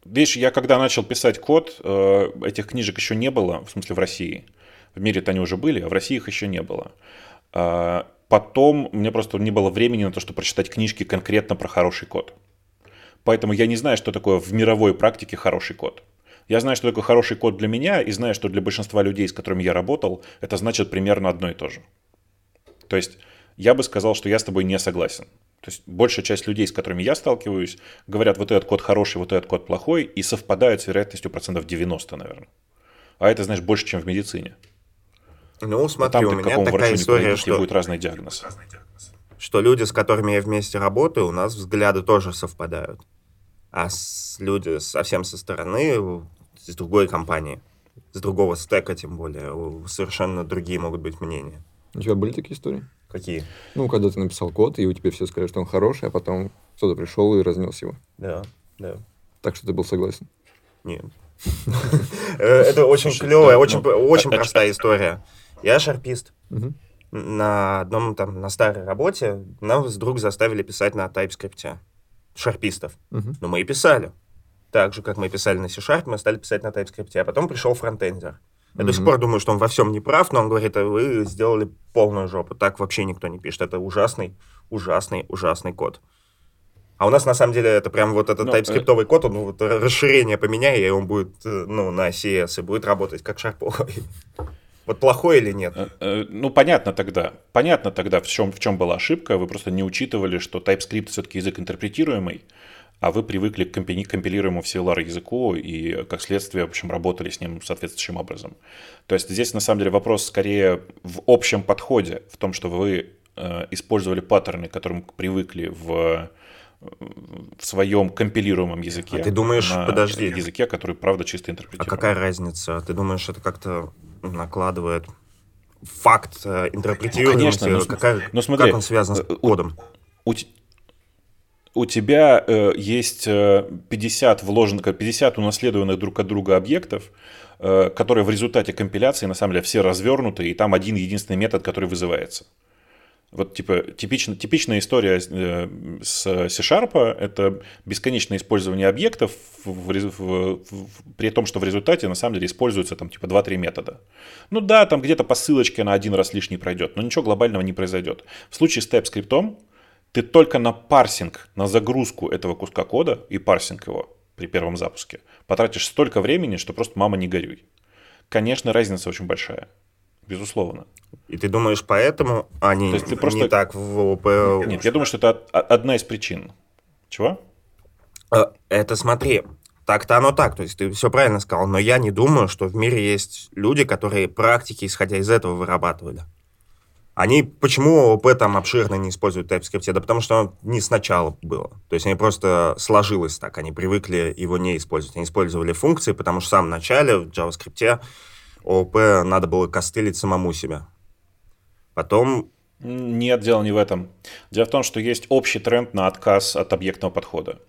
Видишь, я когда начал писать код, э, этих книжек еще не было, в смысле в России. В мире-то они уже были, а в России их еще не было. Потом мне просто не было времени на то, чтобы прочитать книжки конкретно про хороший код. Поэтому я не знаю, что такое в мировой практике хороший код. Я знаю, что такое хороший код для меня, и знаю, что для большинства людей, с которыми я работал, это значит примерно одно и то же. То есть я бы сказал, что я с тобой не согласен. То есть большая часть людей, с которыми я сталкиваюсь, говорят, вот этот код хороший, вот этот код плохой, и совпадают с вероятностью процентов 90, наверное. А это, знаешь, больше, чем в медицине. Ну, смотри, там у меня такая история, что, будет разный диагноз. что люди, с которыми я вместе работаю, у нас взгляды тоже совпадают. А с люди совсем со стороны, с другой компании, с другого стека тем более, совершенно другие могут быть мнения. У тебя были такие истории? Какие? Ну, когда ты написал код, и у тебя все сказали, что он хороший, а потом кто-то пришел и разнес его. Да, да. Так что ты был согласен. Нет. Э, Это очень клевая, да, очень ну, очень а- простая история. Я шарпист. Мгм. На одном там, на старой работе нас вдруг заставили писать на TypeScript. Шарпистов. Мгм. Но мы и писали. Так же, как мы писали на C-Sharp, мы стали писать на TypeScript. А потом пришел фронтендер. Я до сих пор думаю, что он во всем не прав, но он говорит, а вы сделали полную жопу. Так вообще никто не пишет. Это ужасный, ужасный, ужасный код. А у нас, на самом деле, это прям вот этот Ну, э, тайпскриптовый код, он вот р- расширение поменяй, и он будет, э, ну, на CS, и будет работать как шарповый. Вот плохой или нет? Э, э, Ну, понятно тогда. Понятно тогда, в чем, в чем была ошибка. Вы просто не учитывали, что TypeScript все-таки язык интерпретируемый, а вы привыкли к компи- компилируемому в CLR языку и, как следствие, в общем, работали с ним соответствующим образом. То есть здесь, на самом деле, вопрос скорее в общем подходе, в том, что вы э, использовали паттерны, к которым привыкли в в своем компилируемом языке. А ты думаешь, на подожди. языке, который, правда, чисто А интерпретируемый. какая разница? Ты думаешь, это как-то накладывает факт э, интерпретируемости? Конечно, ну, см- Какая- ну, смотри, как он связан с э, кодом? у, у тебя э, есть э, 50 вложенных, 50 унаследованных друг от друга объектов, э, которые в результате компиляции на самом деле все развернуты, и там один единственный метод, который вызывается. Вот типа типично, типичная история э, с C-Sharp это бесконечное использование объектов в в- в- при том, что в результате на самом деле используются там типа 2-3 метода. Ну да, там где-то по ссылочке на один раз лишний пройдет, но ничего глобального не произойдет. В случае с TypeScript ты только на парсинг, на загрузку этого куска кода и парсинг его при первом запуске потратишь столько времени, что просто мама не горюй. Конечно, разница очень большая. Безусловно. И ты думаешь, поэтому они То есть ты не просто- так в ОП... Нет, я думаю, что это од- од- одна из причин. Чего? Э, Это смотри, так-то оно так, то есть ты все правильно сказал, но я не думаю, что в мире есть люди, которые практики, исходя из этого, вырабатывали. Они почему ООП там обширно не используют TypeScript? Да потому что он не сначала было. То есть они просто сложилось так, они привыкли его не использовать. Они использовали функции, потому что в самом начале в JavaScript ООП надо было костылить самому себя. Потом нет, дело не в этом. Дело в том, что есть общий тренд на отказ от объектного подхода.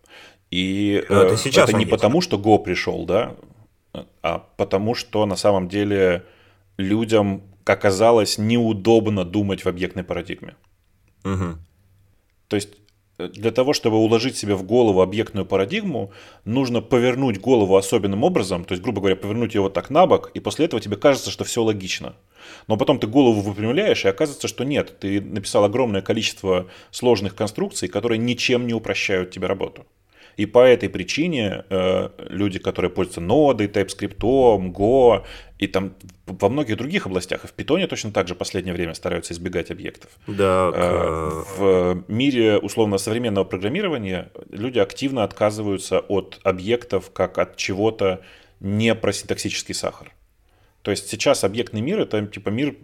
И это, э, сейчас это не есть. потому, что Go пришел, да, а потому что на самом деле людям оказалось неудобно думать в объектной парадигме. Мгм. То есть для того, чтобы уложить себе в голову объектную парадигму, нужно повернуть голову особенным образом, то есть, грубо говоря, повернуть ее вот так на бок, и после этого тебе кажется, что все логично. Но потом ты голову выпрямляешь, и оказывается, что нет, ты написал огромное количество сложных конструкций, которые ничем не упрощают тебе работу. И по этой причине э, люди, которые пользуются нодой, TypeScript, Go и там во многих других областях, и в Python точно так же в последнее время стараются избегать объектов. Да, к- Э, В мире условно современного программирования люди активно отказываются от объектов как от чего-то не про синтаксический сахар. То есть сейчас объектный мир это типа мир,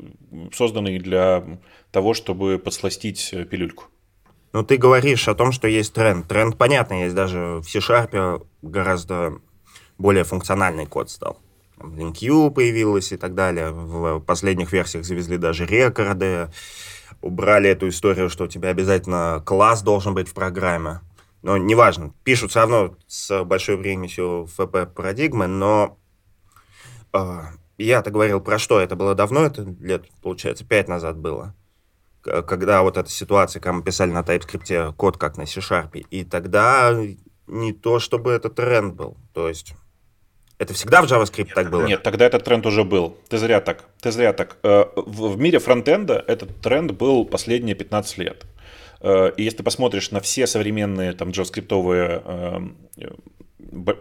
созданный для того, чтобы подсластить э, пилюльку. Ну, ты говоришь о том, что есть тренд. Тренд, понятно, есть даже в C-Sharp гораздо более функциональный код стал. Там LinkU появилась и так далее. В последних версиях завезли даже рекорды. Убрали эту историю, что у тебя обязательно класс должен быть в программе. Но неважно, пишут все равно с большой примесью FP-парадигмы, но э, я-то говорил про что? Это было давно, это лет, получается, пять назад было когда вот эта ситуация, когда мы писали на TypeScript код как на C-Sharp, и тогда не то, чтобы это тренд был. То есть это всегда в JavaScript так было? Нет, тогда этот тренд уже был. Ты зря так. Ты зря так. Э, В мире фронтенда этот тренд был последние 15 лет. Э, И если ты посмотришь на все современные там джаваскриптовые эм,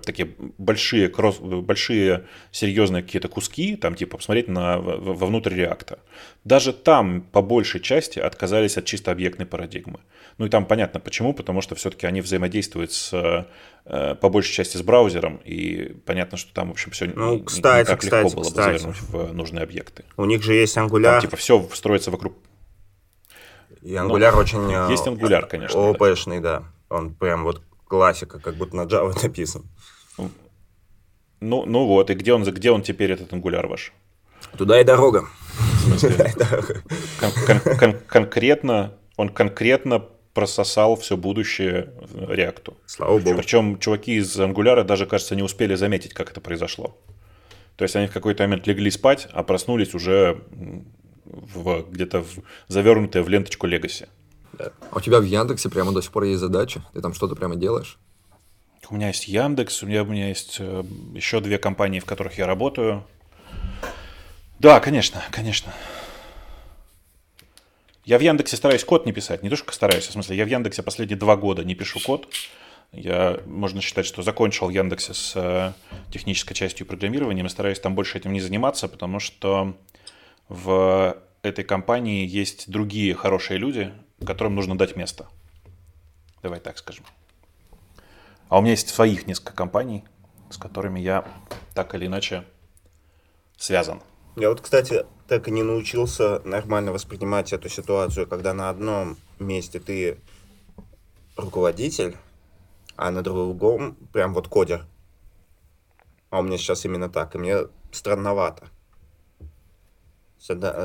такие большие, кросс, большие серьезные какие-то куски, там типа посмотреть на, вовнутрь реакта, даже там по большей части отказались от чисто объектной парадигмы. Ну и там понятно почему, потому что все-таки они взаимодействуют с, по большей части с браузером, и понятно, что там, в общем, все Ну, кстати, не так кстати, легко было кстати. бы завернуть в нужные объекты. У них же есть Там Angular, типа все строится вокруг. и Angular очень э, Есть Angular, конечно. да. ООПшный, да. Он прям вот классика, как будто на Java написан. Ну, ну вот, и где он, где он теперь, этот ангуляр ваш? Туда и дорога. В смысле, кон- кон- кон- конкретно, он конкретно прососал все будущее реакту. Слава богу. Причем чуваки из Ангуляра даже, кажется, не успели заметить, как это произошло. То есть они в какой-то момент легли спать, а проснулись уже в, где-то в, завернутые в ленточку Legacy. А у тебя в Яндексе прямо до сих пор есть задача? Ты там что-то прямо делаешь? У меня есть Яндекс, у меня, у меня есть э, еще две компании, в которых я работаю. Да, конечно, конечно. Я в Яндексе стараюсь код не писать. Не то, что стараюсь, а в смысле, я в Яндексе последние два года не пишу код. Я, можно считать, что закончил Яндексе с э, технической частью программирования, и стараюсь там больше этим не заниматься, потому что в этой компании есть другие хорошие люди, которым нужно дать место. Давай так скажем. А у меня есть своих несколько компаний, с которыми я так или иначе связан. Я вот, кстати, так и не научился нормально воспринимать эту ситуацию, когда на одном месте ты руководитель, а на другом прям вот кодер. А у меня сейчас именно так, и мне странновато.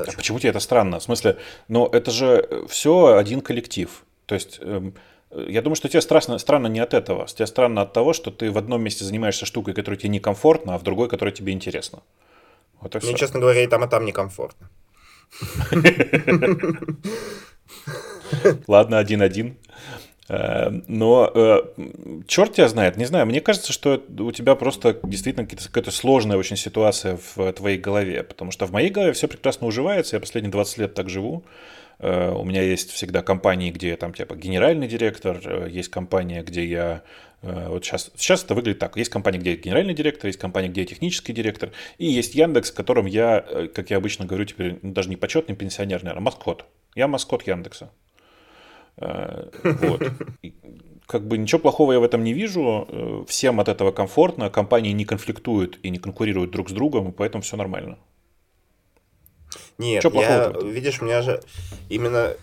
А почему тебе это странно? В смысле, ну это же все один коллектив. То есть эм, я думаю, что тебе страшно, странно не от этого. Тебе странно от того, что ты в одном месте занимаешься штукой, которая тебе некомфортна, а в другой, которая тебе интересна. Вот Мне, все. честно говоря, и там, и там некомфортно. Ладно, один-один. Э, Но э, черт тебя знает, не знаю, мне кажется, что у тебя просто действительно какая-то сложная очень ситуация в твоей голове, потому что в моей голове все прекрасно уживается, я последние 20 лет так живу, Э, у меня есть всегда компании, где я там типа генеральный директор, есть компания, где я вот сейчас, сейчас это выглядит так. Есть компания, где генеральный директор, есть компания, где я технический директор, и есть Яндекс, в котором я, э, как я обычно говорю, теперь ну, даже не почетный пенсионер, наверное, маскот. Я маскот Яндекса. Э, Вот. И Как бы ничего плохого я в этом не вижу. Э, Всем от этого комфортно. Компании не конфликтуют и не конкурируют друг с другом, и поэтому все нормально. Нет, плохого я, видишь, у меня же именно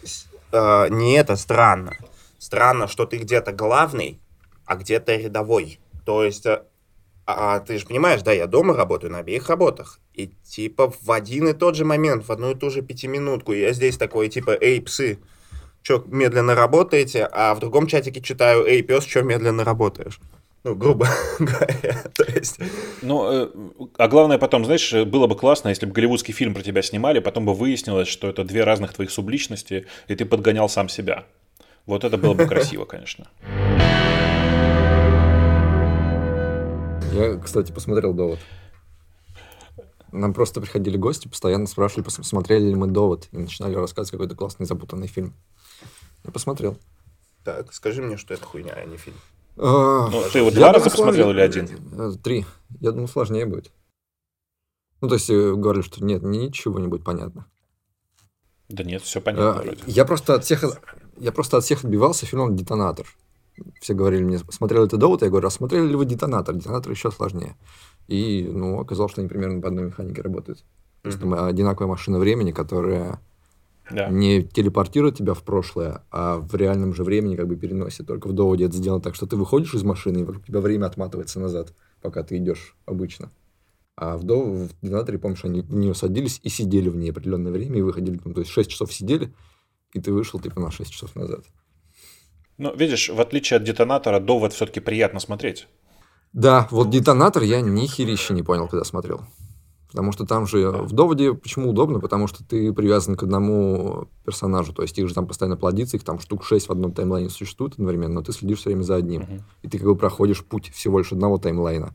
э, не это странно. Странно, что ты где-то главный, а где-то рядовой. То есть, э, а, ты же понимаешь, да, я дома работаю на обеих работах. И типа в один и тот же момент, в одну и ту же пятиминутку, я здесь такой, типа, эй, псы, чё, медленно работаете? А в другом чатике читаю, эй, пес, чё медленно работаешь? Ну, грубо говоря, то есть... Ну, э, а главное потом, знаешь, э, было бы классно, если бы голливудский фильм про тебя снимали, потом бы выяснилось, что это две разных твоих субличности, и ты подгонял сам себя. Вот это было бы красиво, конечно. Я, кстати, посмотрел «Довод». Нам просто приходили гости, постоянно спрашивали, пос- смотрели ли мы «Довод», и начинали рассказывать какой-то классный запутанный фильм. Я посмотрел. Так, скажи мне, что это хуйня, а не фильм. А, Ну, ты я два раза посмотрел или один? Э, Три. Я думаю, сложнее будет. Ну, то есть, э, говорили, что нет, ничего не будет понятно. Да нет, все понятно А, вроде. Я просто от всех, я просто от всех отбивался фильмом «Детонатор». Все говорили мне, смотрели ты «Довод», я говорю, а смотрели ли вы «Детонатор»? «Детонатор» еще сложнее. И, ну, оказалось, что они примерно по одной механике работают. То есть, там одинаковая машина времени, которая Да. не телепортирует тебя в прошлое, а в реальном же времени как бы переносит. Только в доводе это сделано так, что ты выходишь из машины, и вокруг тебя время отматывается назад, пока ты идешь обычно. А в, дов... в детонаторе, помнишь, они в нее садились и сидели в ней определенное время и выходили. Ну, то есть 6 часов сидели, и ты вышел типа на 6 часов назад. Ну, видишь, в отличие от детонатора, довод все-таки приятно смотреть. Да, вот детонатор я ни херища не понял, когда смотрел. Потому что там же в доводе почему удобно? Потому что ты привязан к одному персонажу. То есть их же там постоянно плодится, их там штук 6 в одном таймлайне существует одновременно, но ты следишь все время за одним. Мгм. И ты как бы проходишь путь всего лишь одного таймлайна.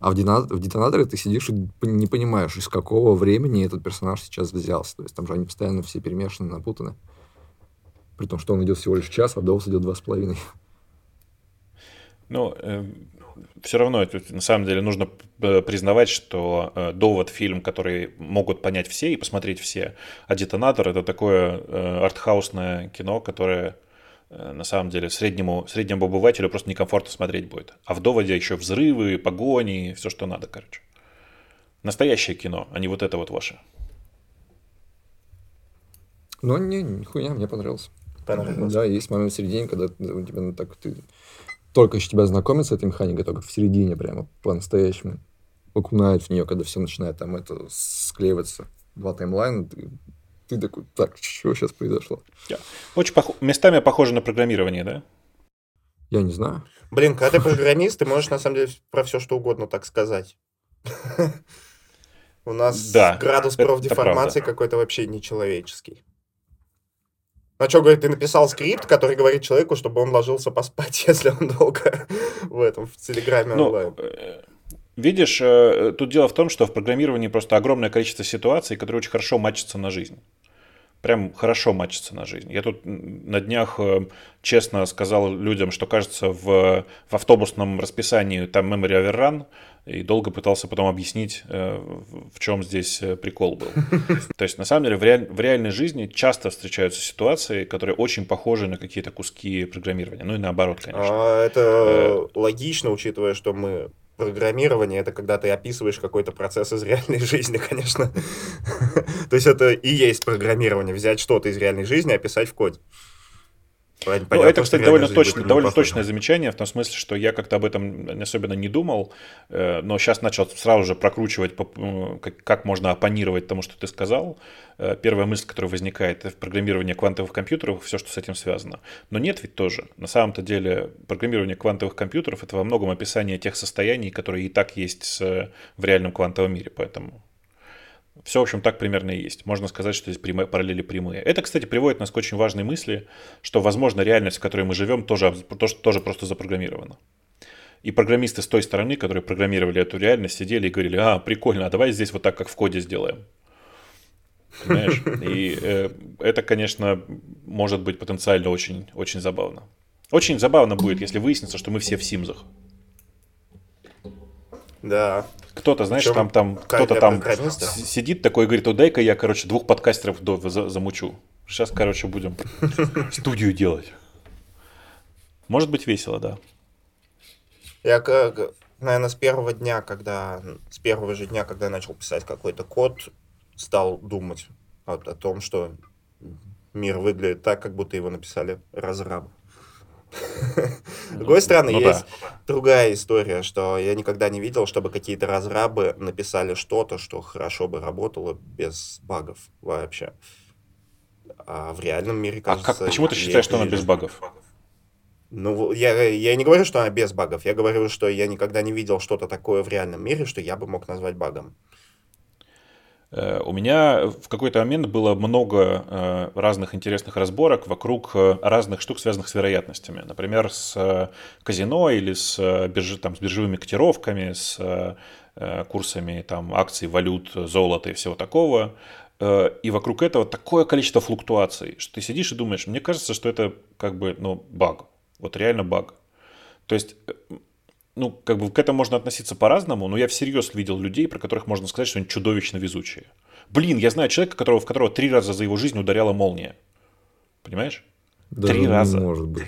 А в, дена- в детонаторе ты сидишь и не понимаешь, из какого времени этот персонаж сейчас взялся. То есть там же они постоянно все перемешаны, напутаны. При том, что он идет всего лишь час, а Доус идет два с половиной. Ну, все равно, это, на самом деле, нужно э, признавать, что э, довод фильм, который могут понять все и посмотреть все, а детонатор это такое э, артхаусное кино, которое э, на самом деле среднему, среднему обывателю просто некомфортно смотреть будет. А в доводе еще взрывы, погони, все, что надо, короче. Настоящее кино, а не вот это вот ваше. Но не, нихуя, мне понравился. Да, есть момент в середине, когда у тебя ну, так ты только еще тебя знакомят с этой механикой, только в середине прямо по-настоящему окунают в нее, когда все начинает там это склеиваться. Два таймлайна, ты, ты такой, так, что сейчас произошло? Очень пох- местами похоже на программирование, да? Я не знаю. Блин, когда ты программист, ты можешь на самом деле про все что угодно так сказать. У нас Да, градус профдеформации какой-то вообще нечеловеческий. А что, говорит, ты написал скрипт, который говорит человеку, чтобы он ложился поспать, если он долго в этом, в Телеграме Ну, онлайн. э, видишь, э, тут дело в том, что в программировании просто огромное количество ситуаций, которые очень хорошо матчатся на жизнь. Прям хорошо матчатся на жизнь. Я тут на днях э, честно сказал людям, что кажется в, в автобусном расписании там memory overrun, и долго пытался потом объяснить, э, в чем здесь э, прикол был. То есть, на самом деле, в, реаль- в реальной жизни часто встречаются ситуации, которые очень похожи на какие-то куски программирования. Ну и наоборот, конечно. А, это логично, учитывая, что мы программирование это когда ты описываешь какой-то процесс из реальной жизни, конечно. То есть это и есть программирование, взять что-то из реальной жизни, описать в коде. Понятно, Ну, это, кстати, довольно, точно, довольно точное замечание, в том смысле, что я как-то об этом особенно не думал, э, но сейчас начал сразу же прокручивать, как, можно оппонировать тому, что ты сказал. Э, Первая мысль, которая возникает, это в программировании квантовых компьютеров, все, что с этим связано. Но нет ведь тоже. На самом-то деле программирование квантовых компьютеров – это во многом описание тех состояний, которые и так есть в реальном квантовом мире, поэтому... Все, в общем, так примерно и есть. Можно сказать, что здесь прямые, параллели прямые. Это, кстати, приводит нас к очень важной мысли, что, возможно, реальность, в которой мы живем, тоже, тоже, тоже просто запрограммирована. И программисты с той стороны, которые программировали эту реальность, сидели и говорили, а, прикольно, а давай здесь вот так, как в коде сделаем. Понимаешь? И э, это, конечно, может быть потенциально очень, очень забавно. Очень забавно будет, если выяснится, что мы все в Симзах. Да. Кто-то, знаешь, Причем там, там, кто-то там сидит такой и говорит, о, дай-ка я, короче, двух подкастеров до- за- замучу. Сейчас, короче, будем студию делать. Может быть весело, да. Я, наверное, с первого дня, когда... С первого же дня, когда я начал писать какой-то код, стал думать, о, о том, что мир выглядит так, как будто его написали разрабы. С другой стороны, Ну есть другая история, что я никогда не видел, чтобы какие-то разрабы написали что-то, что хорошо бы работало без багов вообще. А в реальном мире, А кажется... как, почему ты считаешь, что она без багов? Ну, я, я не говорю, что она без багов. Я говорю, что я никогда не видел что-то такое в реальном мире, что я бы мог назвать багом. Э, У меня в какой-то момент было много э, разных интересных разборок вокруг э, разных штук, связанных с вероятностями. Например, с казино или с, биржи, там, с биржевыми котировками, с курсами там, акций, валют, золота и всего такого. И вокруг этого такое количество флуктуаций, что ты сидишь и думаешь, мне кажется, что это как бы, ну, баг. Вот реально баг. То есть, ну, как бы к этому можно относиться по-разному, но я всерьез видел людей, про которых можно сказать, что они чудовищно везучие. Блин, я знаю человека, которого, в которого три раза за его жизнь ударяла молния. Понимаешь? Даже Три раза. Может быть.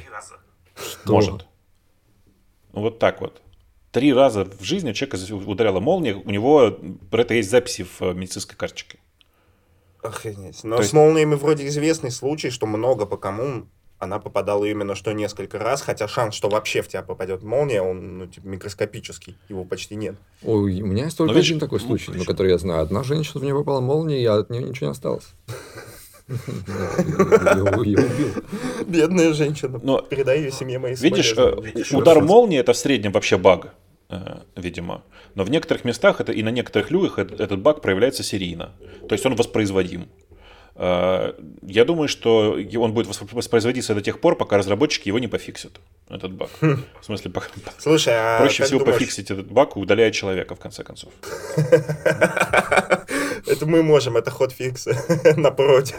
Что? Может. Ну, вот так вот. Три раза в жизни у человека ударяла молния, у него про это есть записи в э, медицинской карточке. Охренеть. Но То с есть- молниями вроде известный случай, что много по кому она попадала именно что несколько раз, хотя шанс, что вообще в тебя попадет молния, он ну, типа, микроскопический, его почти нет. Ой, у меня есть только Но один такой ну, случай, на почему? который я знаю. Одна женщина в нее попала молния, и от нее ничего не осталось. Я ее убил. Бедная женщина. Но Передай ее семье моей Видишь, э, удар молнии это в среднем вообще баг, э, видимо. Но в некоторых местах это, и на некоторых людях эт- этот баг проявляется серийно. То есть он воспроизводим. Я думаю, что он будет восп- воспроизводиться до тех пор, пока разработчики его не пофиксят, этот баг. В смысле, пока- Слушай, а проще всего думаешь, пофиксить этот баг, удаляя человека, в конце концов. Это мы можем, это ход фикса напротив.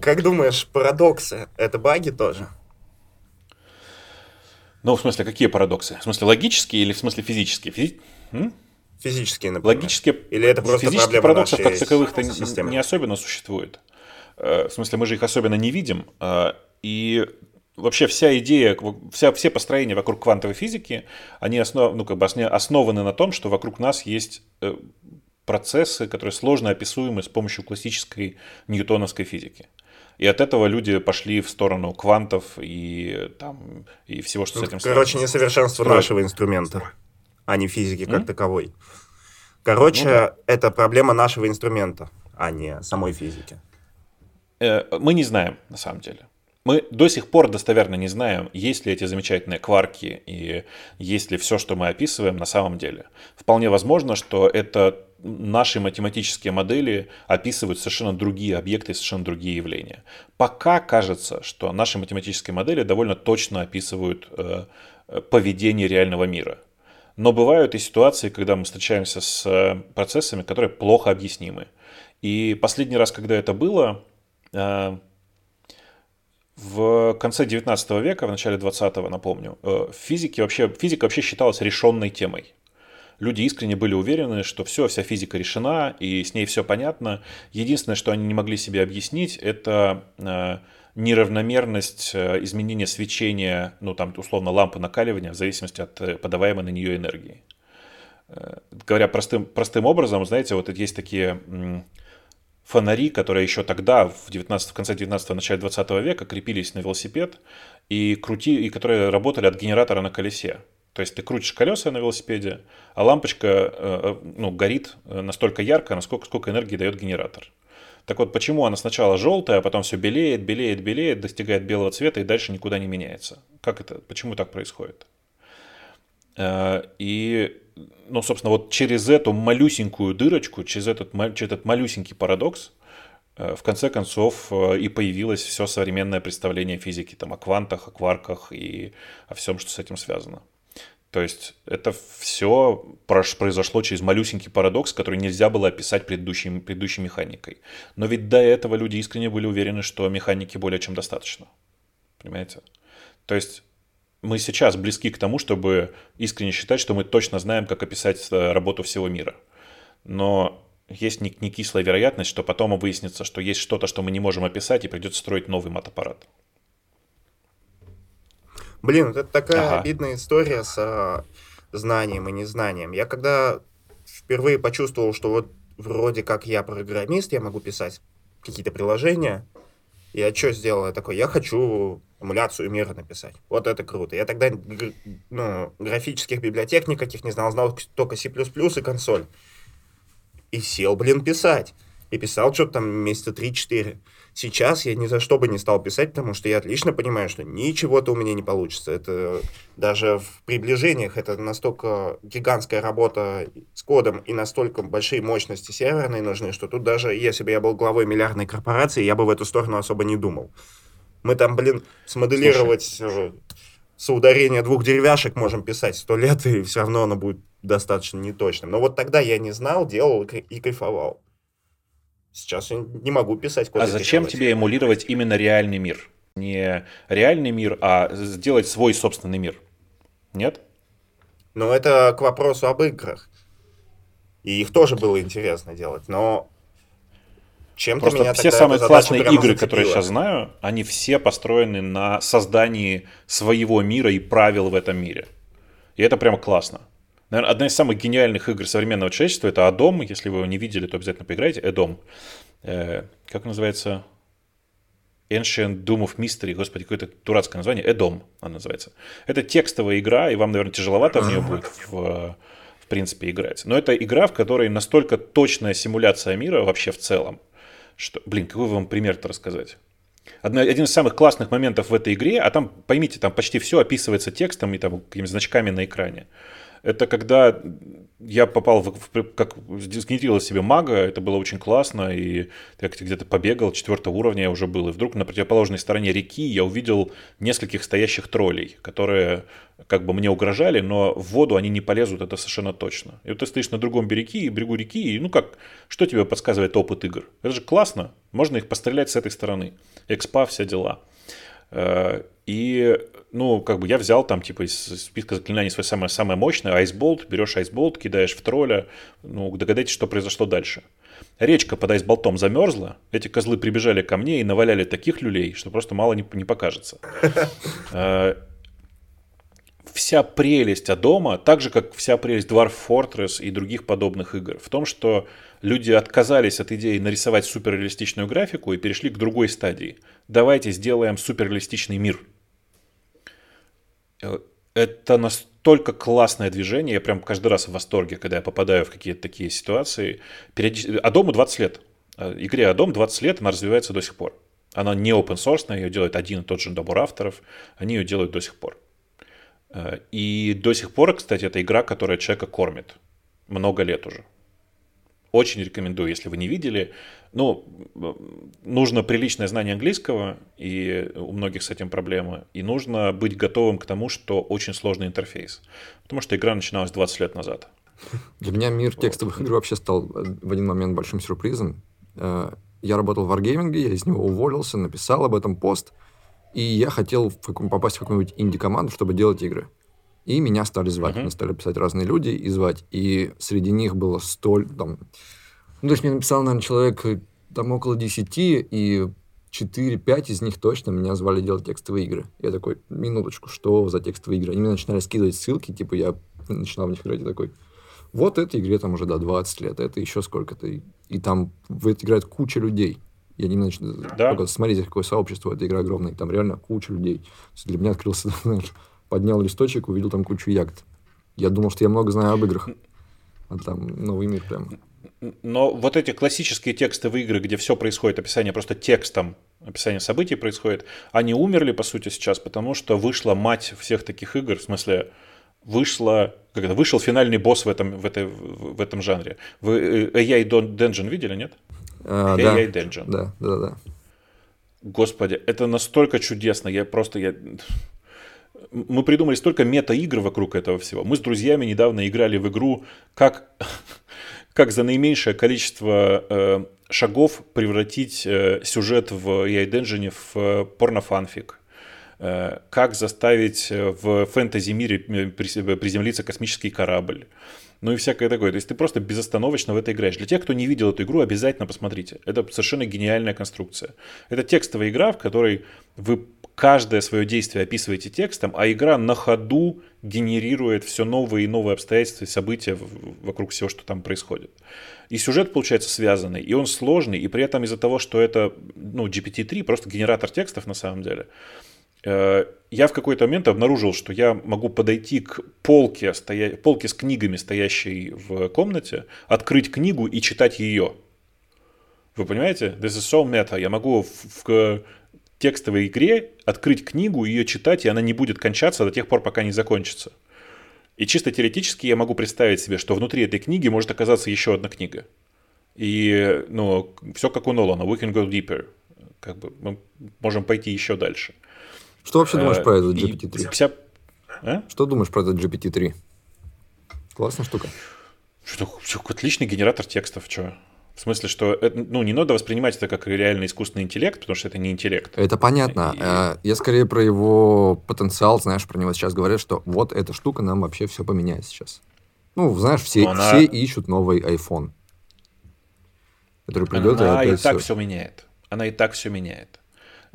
Как думаешь, парадоксы — это баги тоже? Ну, в смысле, какие парадоксы? В смысле, логические или в смысле физические? Физи-? Физические, например. Логические, Или это просто физических парадоксов как таковых-то н- системы? не особенно существует. Э, В смысле, мы же их особенно не видим. э, И вообще вся идея, вся, все построения вокруг квантовой физики, они основ, ну, как бы основаны на том, что вокруг нас есть э, процессы, которые сложно описуемы с помощью классической ньютоновской физики. И от этого люди пошли в сторону квантов и, там, и всего, что с Ну, этим Короче, связано. несовершенство Строят. нашего инструмента, а не физики как М? таковой. Короче, Ну да. это проблема нашего инструмента, а не самой физики. Э, Мы не знаем, на самом деле. Мы до сих пор достоверно не знаем, есть ли эти замечательные кварки и есть ли все, что мы описываем на самом деле. Вполне возможно, что это наши математические модели описывают совершенно другие объекты и совершенно другие явления. Пока кажется, что наши математические модели довольно точно описывают э, э, поведение реального мира. Но бывают и ситуации, когда мы встречаемся с э, процессами, которые плохо объяснимы. И последний раз, когда это было, э, в конце 19 века, в начале 20-го, напомню, э, в физике вообще, физика вообще считалась решенной темой. Люди искренне были уверены, что все, вся физика решена, и с ней все понятно. Единственное, что они не могли себе объяснить, это неравномерность э, изменения свечения, ну там условно лампы накаливания в зависимости от э, подаваемой на нее энергии. Э, Говоря простым, простым образом, знаете, вот есть такие фонари, которые еще тогда, в, 19, в конце 19 начале 20 века, крепились на велосипед и, крути, и которые работали от генератора на колесе. То есть ты крутишь колеса на велосипеде, а лампочка ну, горит настолько ярко, насколько сколько энергии дает генератор. Так вот, почему она сначала желтая, а потом все белеет, белеет, белеет, достигает белого цвета и дальше никуда не меняется? Как это? Почему так происходит? Э, И, ну, собственно, вот через эту малюсенькую дырочку, через этот, через этот малюсенький парадокс, э, в конце концов э, и появилось все современное представление физики, там, о квантах, о кварках и о всем, что с этим связано. То есть это все произошло через малюсенький парадокс, который нельзя было описать предыдущей, предыдущей механикой. Но ведь до этого люди искренне были уверены, что механики более чем достаточно. Понимаете? То есть мы сейчас близки к тому, чтобы искренне считать, что мы точно знаем, как описать э, работу всего мира. Но есть не, кислая вероятность, что потом выяснится, что есть что-то, что мы не можем описать, и придется строить новый мат-аппарат. Блин, вот это такая Ага. обидная история с а, знанием и незнанием. Я когда впервые почувствовал, что вот вроде как я программист, я могу писать какие-то приложения. Я что сделал? Я такой, я хочу эмуляцию мира написать. Вот это круто. Я тогда ну, графических библиотек никаких не знал, знал только C++ и консоль. И сел, блин, писать. И писал что-то там месяца 3-4. Сейчас я ни за что бы не стал писать, потому что я отлично понимаю, что ничего-то у меня не получится. Это даже в приближениях это настолько гигантская работа с кодом и настолько большие мощности серверные нужны, что тут даже если бы я был главой миллиардной корпорации, я бы в эту сторону особо не думал. Мы там, блин, смоделировать Слушай. Соударение двух деревяшек можем писать сто лет, и все равно оно будет достаточно неточным. Но вот тогда я не знал, делал и кайфовал. Сейчас я не могу писать код. А зачем тебе эмулировать именно реальный мир? Не реальный мир, а сделать свой собственный мир. Нет? Ну, это к вопросу об играх. И их тоже было интересно делать, но чем Просто меня все самые классные игры, зацепила. которые я сейчас знаю, они все построены на создании своего мира и правил в этом мире. И это прямо классно. Наверное, одна из самых гениальных игр современного человечества это Адом. Если вы его не видели, то обязательно поиграйте. Эдом. Э, как называется? Ancient Doom of Mystery, господи, какое-то дурацкое название, Эдом она называется. Это текстовая игра, и вам, наверное, тяжеловато в нее будет в, в принципе играть. Но это игра, в которой настолько точная симуляция мира вообще в целом, что, блин, какой вам пример-то рассказать? Одна, один из самых классных моментов в этой игре, а там, поймите, там почти все описывается текстом и там какими-то значками на экране. Это когда я попал в, в как сгенерировал себе мага, это было очень классно, и я где-то побегал, четвертого уровня я уже был, и вдруг на противоположной стороне реки я увидел нескольких стоящих троллей, которые как бы мне угрожали, но в воду они не полезут, это совершенно точно. И вот ты стоишь на другом береге, берегу реки, и ну как, что тебе подсказывает опыт игр? Это же классно, можно их пострелять с этой стороны. Экспа, все дела. И, ну, как бы я взял там, типа, из списка заклинаний свое самое, самое мощное, айсболт, берешь айсболт, кидаешь в тролля, ну, догадайтесь, что произошло дальше. Речка под айсболтом замерзла, эти козлы прибежали ко мне и наваляли таких люлей, что просто мало не, не покажется. Э, вся прелесть Адома, так же, как вся прелесть Dwarf Fortress и других подобных игр, в том, что люди отказались от идеи нарисовать суперреалистичную графику и перешли к другой стадии. Давайте сделаем суперреалистичный мир. Э, это настолько классное движение, я прям каждый раз в восторге, когда я попадаю в какие-то такие ситуации. Периодически... Адому 20 лет. Э, игре Адом 20 лет, она развивается до сих пор. Она не open source, ее делает один и тот же набор авторов, они ее делают до сих пор. Э, и до сих пор, кстати, это игра, которая человека кормит. Много лет уже. Очень рекомендую, если вы не видели. Ну, нужно приличное знание английского, и у многих с этим проблемы. И нужно быть готовым к тому, что очень сложный интерфейс. Потому что игра начиналась 20 лет назад. Для меня мир текстовых игр вообще стал в один момент большим сюрпризом. Э, я работал в Wargaming, я из него уволился, написал об этом пост – и я хотел в каком, попасть в какую-нибудь инди-команду, чтобы делать игры. И меня стали звать. Uh-huh. Мне стали писать разные люди и звать. И среди них было столь... Там, ну, то есть мне написал, наверное, человек э, там около 10, и 4-5 из них точно меня звали делать текстовые игры. Я такой, минуточку, что за текстовые игры? Они мне начинали скидывать ссылки, типа я начинал в них играть, и такой, вот этой игре там уже, да, 20 лет, это еще сколько-то. И, и там в это играет куча людей. Я не начал... Да. Только смотрите, какое сообщество, эта игра огромная. Там реально куча людей. Для меня открылся, поднял листочек, увидел там кучу ягод. Я думал, что я много знаю об играх. Там новый мир прям. Но вот эти классические текстовые игры, где все происходит, описание просто текстом, описание событий происходит, они умерли, по сути, сейчас, потому что вышла мать всех таких игр, в смысле, вышла, как это, вышел финальный босс в этом, в, этой, в этом жанре. Вы э, AI Dungeon видели, нет? А, AI да. Dungeon. Да, да, да. Господи, это настолько чудесно. Я просто... Я... Мы придумали столько мета-игр вокруг этого всего. Мы с друзьями недавно играли в игру, как, как за наименьшее количество э, шагов превратить э, сюжет в AI Dungeon в э, порнофанфик. Э, как заставить э, в фэнтези-мире э, приземлиться космический корабль ну и всякое такое. То есть ты просто безостановочно в это играешь. Для тех, кто не видел эту игру, обязательно посмотрите. Это совершенно гениальная конструкция. Это текстовая игра, в которой вы каждое свое действие описываете текстом, а игра на ходу генерирует все новые и новые обстоятельства и события вокруг всего, что там происходит. И сюжет получается связанный, и он сложный, и при этом из-за того, что это ну, GPT-3, просто генератор текстов на самом деле, э, я в какой-то момент обнаружил, что я могу подойти к полке, стоя... полке с книгами, стоящей в комнате, открыть книгу и читать ее. Вы понимаете? This is so meta. Я могу в, в текстовой игре открыть книгу, ее читать, и она не будет кончаться до тех пор, пока не закончится. И чисто теоретически я могу представить себе, что внутри этой книги может оказаться еще одна книга. И, ну, все как у Нолана, we can go deeper. Как бы мы можем пойти еще дальше. Что вообще думаешь а, про этот GPT-3? Вся... А? Что думаешь про этот GPT-3? Классная штука. Что, отличный генератор текстов, что? В смысле, что это, ну, не надо воспринимать это как реальный искусственный интеллект, потому что это не интеллект. Это понятно. И... Э, я скорее про его потенциал, знаешь, про него сейчас говорят, что вот эта штука нам вообще все поменяет сейчас. Ну, знаешь, все, она... все ищут новый iPhone, который придет она и опять и так все... все меняет. Она и так все меняет.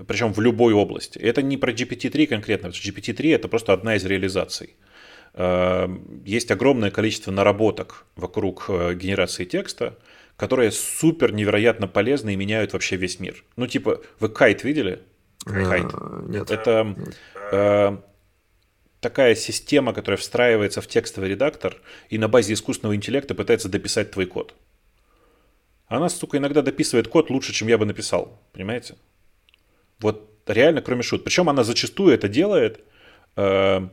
Причем в любой области. Это не про GPT-3 конкретно, потому что GPT-3 это просто одна из реализаций. Э, есть огромное количество наработок вокруг э, генерации текста, которые супер невероятно полезны и меняют вообще весь мир. Ну, типа, вы кайт видели? Кайт. А, нет. Это э, такая система, которая встраивается в текстовый редактор и на базе искусственного интеллекта пытается дописать твой код. Она, сука, иногда дописывает код лучше, чем я бы написал. Понимаете? Вот реально, кроме шут. Причем она зачастую это делает э,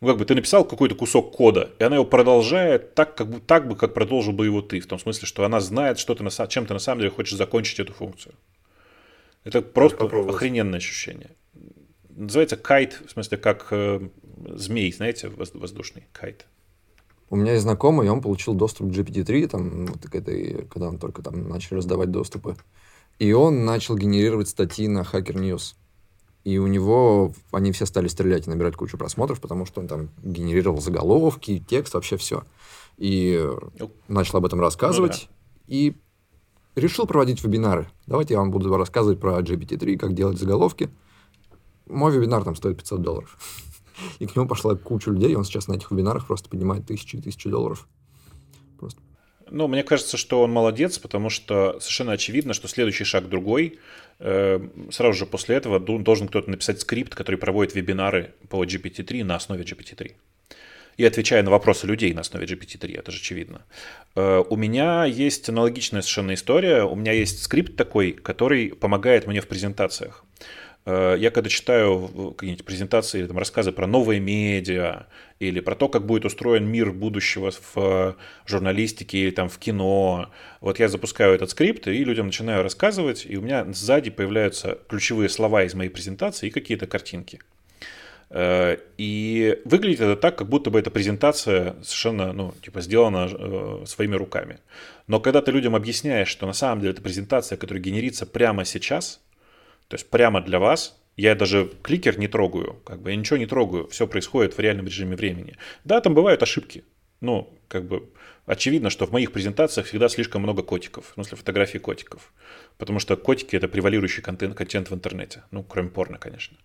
ну, как бы ты написал какой-то кусок кода, и она его продолжает так, как бы, так бы, как продолжил бы его ты. В том смысле, что она знает, что ты на, чем ты на самом деле хочешь закончить эту функцию. Это просто охрененное ощущение. Называется кайт, в смысле, как э, змей, знаете, воздушный кайт. У меня есть знакомый, и он получил доступ к GPT-3, там, вот, к этой, когда он только там начали раздавать доступы. И он начал генерировать статьи на Hacker News. И у него они все стали стрелять и набирать кучу просмотров, потому что он там генерировал заголовки, текст, вообще все. И начал об этом рассказывать. Ну, да. И решил проводить вебинары. Давайте я вам буду рассказывать про GPT-3, как делать заголовки. Мой вебинар там стоит 500 долларов. И к нему пошла куча людей, и он сейчас на этих вебинарах просто поднимает тысячи и тысячи долларов. Ну, мне кажется, что он молодец, потому что совершенно очевидно, что следующий шаг другой. Э, сразу же после этого должен кто-то написать скрипт, который проводит вебинары по GPT-3 на основе GPT-3 и отвечая на вопросы людей на основе GPT-3, это же очевидно. Э, у меня есть аналогичная совершенно история. У меня есть скрипт такой, который помогает мне в презентациях. Э, я когда читаю какие-нибудь презентации или там, рассказы про новые медиа или про то, как будет устроен мир будущего в журналистике или там в кино, вот я запускаю этот скрипт и людям начинаю рассказывать, и у меня сзади появляются ключевые слова из моей презентации и какие-то картинки. Э, и выглядит это так, как будто бы эта презентация совершенно, ну, типа, сделана э, своими руками. Но когда ты людям объясняешь, что на самом деле это презентация, которая генерится прямо сейчас – то есть прямо для вас я даже кликер не трогаю, как бы я ничего не трогаю, все происходит в реальном режиме времени. Да, там бывают ошибки, но как бы очевидно, что в моих презентациях всегда слишком много котиков, в смысле фотографий котиков, потому что котики это превалирующий контент, контент в интернете, ну, кроме порно, конечно.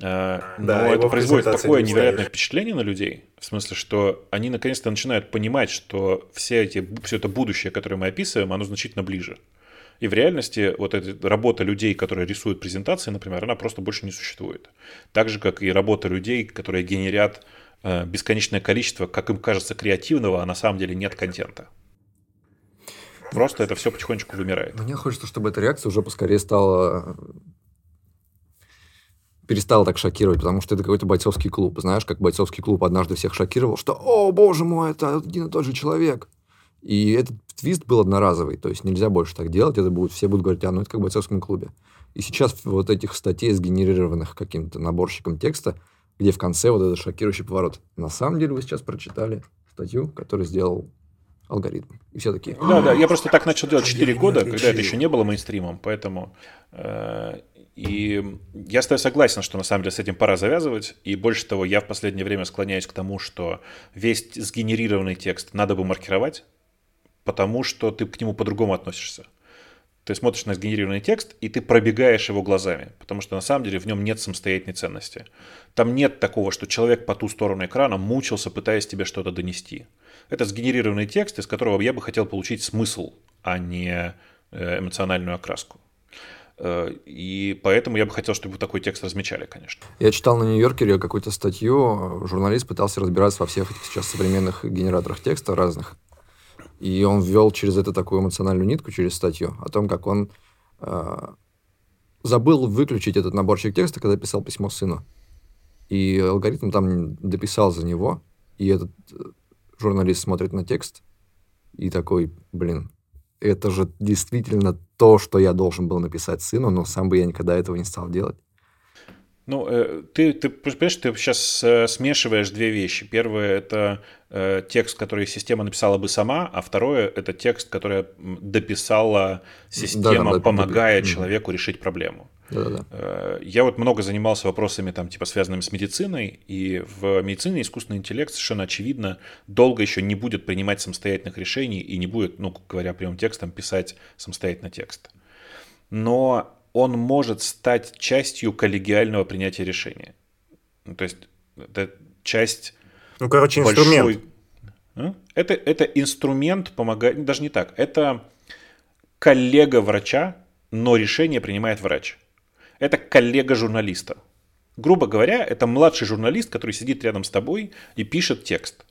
А, но да, это производит такое невероятное впечатление на людей, в смысле, что они наконец-то начинают понимать, что все, эти, все это будущее, которое мы описываем, оно значительно ближе. И в реальности вот эта работа людей, которые рисуют презентации, например, она просто больше не существует. Так же, как и работа людей, которые генерят э, бесконечное количество, как им кажется, креативного, а на самом деле нет контента. Просто это все потихонечку вымирает. Мне хочется, чтобы эта реакция уже поскорее стала перестала так шокировать, потому что это какой-то бойцовский клуб. Знаешь, как бойцовский клуб однажды всех шокировал, что «О, боже мой, это один и тот же человек». И этот твист был одноразовый, то есть нельзя больше так делать, это будет, все будут говорить, а, ну это как в бойцовском клубе. И сейчас вот этих статей, сгенерированных каким-то наборщиком текста, где в конце вот этот шокирующий поворот. На самом деле вы сейчас прочитали статью, которую сделал алгоритм. И все такие... Да, да, я просто так начал делать 4 года, когда это еще не было мейнстримом, поэтому... Э, и я стою согласен, что на самом деле с этим пора завязывать. И больше того, я в последнее время склоняюсь к тому, что весь сгенерированный текст надо бы маркировать, потому что ты к нему по-другому относишься. Ты смотришь на сгенерированный текст, и ты пробегаешь его глазами, потому что на самом деле в нем нет самостоятельной ценности. Там нет такого, что человек по ту сторону экрана мучился, пытаясь тебе что-то донести. Это сгенерированный текст, из которого я бы хотел получить смысл, а не э, эмоциональную окраску. Э, и поэтому я бы хотел, чтобы такой текст размечали, конечно. Я читал на Нью-Йоркере какую-то статью, журналист пытался разбираться во всех этих сейчас современных генераторах текста разных. И он ввел через это такую эмоциональную нитку, через статью, о том, как он э, забыл выключить этот наборчик текста, когда писал письмо сыну. И алгоритм там дописал за него, и этот э, журналист смотрит на текст и такой, блин, это же действительно то, что я должен был написать сыну, но сам бы я никогда этого не стал делать. Ну, э, ты, ты понимаешь, ты сейчас э, смешиваешь две вещи. Первое – это э, текст, который система написала бы сама, а второе – это текст, который дописала система, да, помогая да, человеку да. решить проблему. Да-да-да. Я вот много занимался вопросами, там, типа, связанными с медициной, и в медицине искусственный интеллект совершенно очевидно долго еще не будет принимать самостоятельных решений и не будет, ну, говоря прямым текстом, писать самостоятельно текст. Но он может стать частью коллегиального принятия решения. Ну, то есть это часть... Ну, короче, большой... инструмент. Это, это инструмент помогает... Даже не так. Это коллега врача, но решение принимает врач. Это коллега журналиста. Грубо говоря, это младший журналист, который сидит рядом с тобой и пишет текст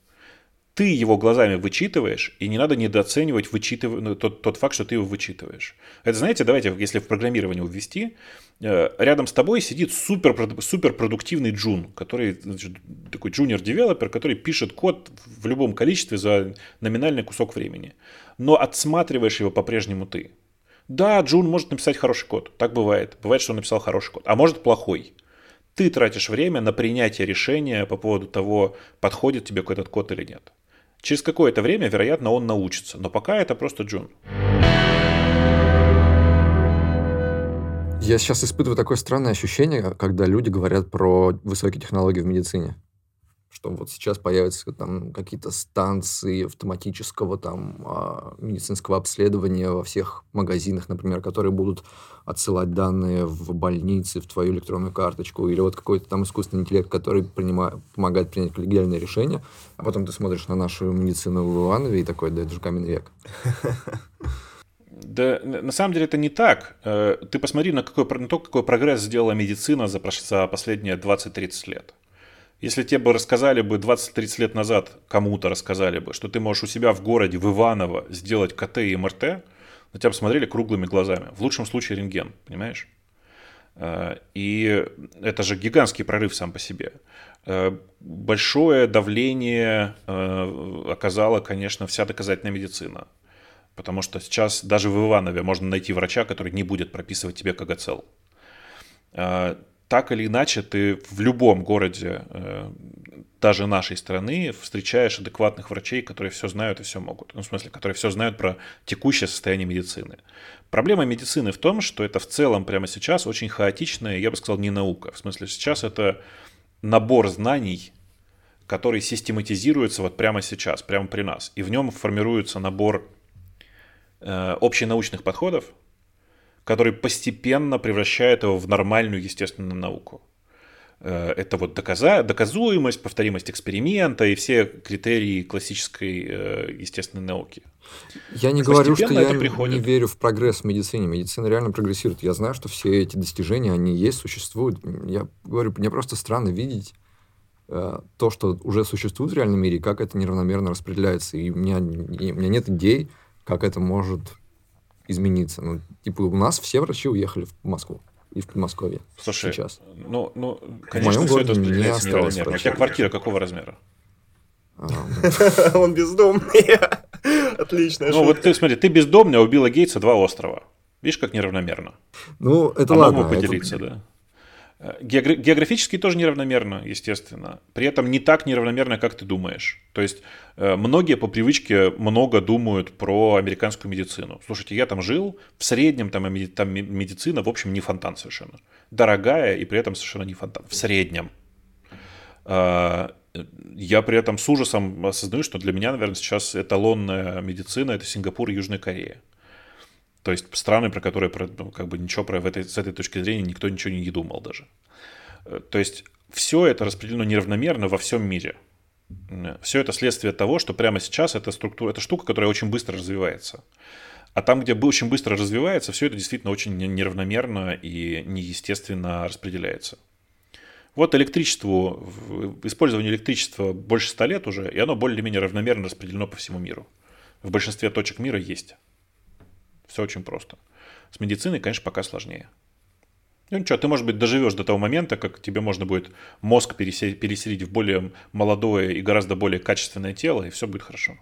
ты его глазами вычитываешь, и не надо недооценивать вычитыв... ну, тот, тот факт, что ты его вычитываешь. Это, знаете, давайте, если в программирование ввести, э, рядом с тобой сидит супер, супер продуктивный джун, который значит, такой junior developer, который пишет код в любом количестве за номинальный кусок времени. Но отсматриваешь его по-прежнему ты. Да, Джун может написать хороший код. Так бывает. Бывает, что он написал хороший код. А может плохой. Ты тратишь время на принятие решения по поводу того, подходит тебе этот код или нет. Через какое-то время, вероятно, он научится, но пока это просто Джун. Я сейчас испытываю такое странное ощущение, когда люди говорят про высокие технологии в медицине что вот сейчас появятся там какие-то станции автоматического там а, медицинского обследования во всех магазинах, например, которые будут отсылать данные в больницы, в твою электронную карточку, или вот какой-то там искусственный интеллект, который принимает, помогает принять коллегиальное решение, а потом ты смотришь на нашу медицину в Иванове и такой, да это же каменный век. Да, на самом деле это не так. Э, ты посмотри на, какой, на то, какой прогресс сделала медицина за, за последние 20-30 лет. Если тебе бы рассказали бы 20-30 лет назад, кому-то рассказали бы, что ты можешь у себя в городе, в Иваново, сделать КТ и МРТ, на тебя посмотрели круглыми глазами. В лучшем случае рентген, понимаешь? Э, и это же гигантский прорыв сам по себе. Э, большое давление э, оказала, конечно, вся доказательная медицина. Потому что сейчас даже в Иванове можно найти врача, который не будет прописывать тебе КГЦЛ так или иначе ты в любом городе, э, даже нашей страны, встречаешь адекватных врачей, которые все знают и все могут. Ну, в смысле, которые все знают про текущее состояние медицины. Проблема медицины в том, что это в целом прямо сейчас очень хаотичная, я бы сказал, не наука. В смысле, сейчас это набор знаний, который систематизируется вот прямо сейчас, прямо при нас. И в нем формируется набор э, общенаучных подходов, который постепенно превращает его в нормальную естественную науку. Э, это вот доказа, доказуемость, повторимость эксперимента и все критерии классической э, естественной науки. Я не говорю, что я приходит. не верю в прогресс в медицине. Медицина реально прогрессирует. Я знаю, что все эти достижения, они есть, существуют. Я говорю, мне просто странно видеть э, то, что уже существует в реальном мире, и как это неравномерно распределяется. И у меня, и у меня нет идей, как это может измениться. Ну, типа, у нас все врачи уехали в Москву и в Подмосковье. Слушай, сейчас. Ну, ну, конечно, в моем все это не осталось У тебя квартира какого размера? А, Он бездомный. Отлично. Ну, вот ты смотри, ты бездомный, а убила Гейтса два острова. Видишь, как неравномерно. Ну, это а ладно. поделиться, да. Географически тоже неравномерно, естественно. При этом не так неравномерно, как ты думаешь. То есть э, многие по привычке много думают про американскую медицину. Слушайте, я там жил, в среднем там, там медицина, в общем, не фонтан совершенно. Дорогая и при этом совершенно не фонтан. В среднем. А, я при этом с ужасом осознаю, что для меня, наверное, сейчас эталонная медицина – это Сингапур и Южная Корея. То есть страны, про которые ну, как бы ничего про в этой, с этой точки зрения никто ничего не думал даже. Э, то есть все это распределено неравномерно во всем мире. Все это следствие того, что прямо сейчас эта структура, эта штука, которая очень быстро развивается. А там, где очень быстро развивается, все это действительно очень неравномерно и неестественно распределяется. Вот электричеству, использование электричества больше ста лет уже, и оно более-менее равномерно распределено по всему миру. В большинстве точек мира есть. Все очень просто. С медициной, конечно, пока сложнее. Ну ничего, ты, может быть, доживешь до того момента, как тебе можно будет мозг переселить в более молодое и гораздо более качественное тело, и все будет хорошо.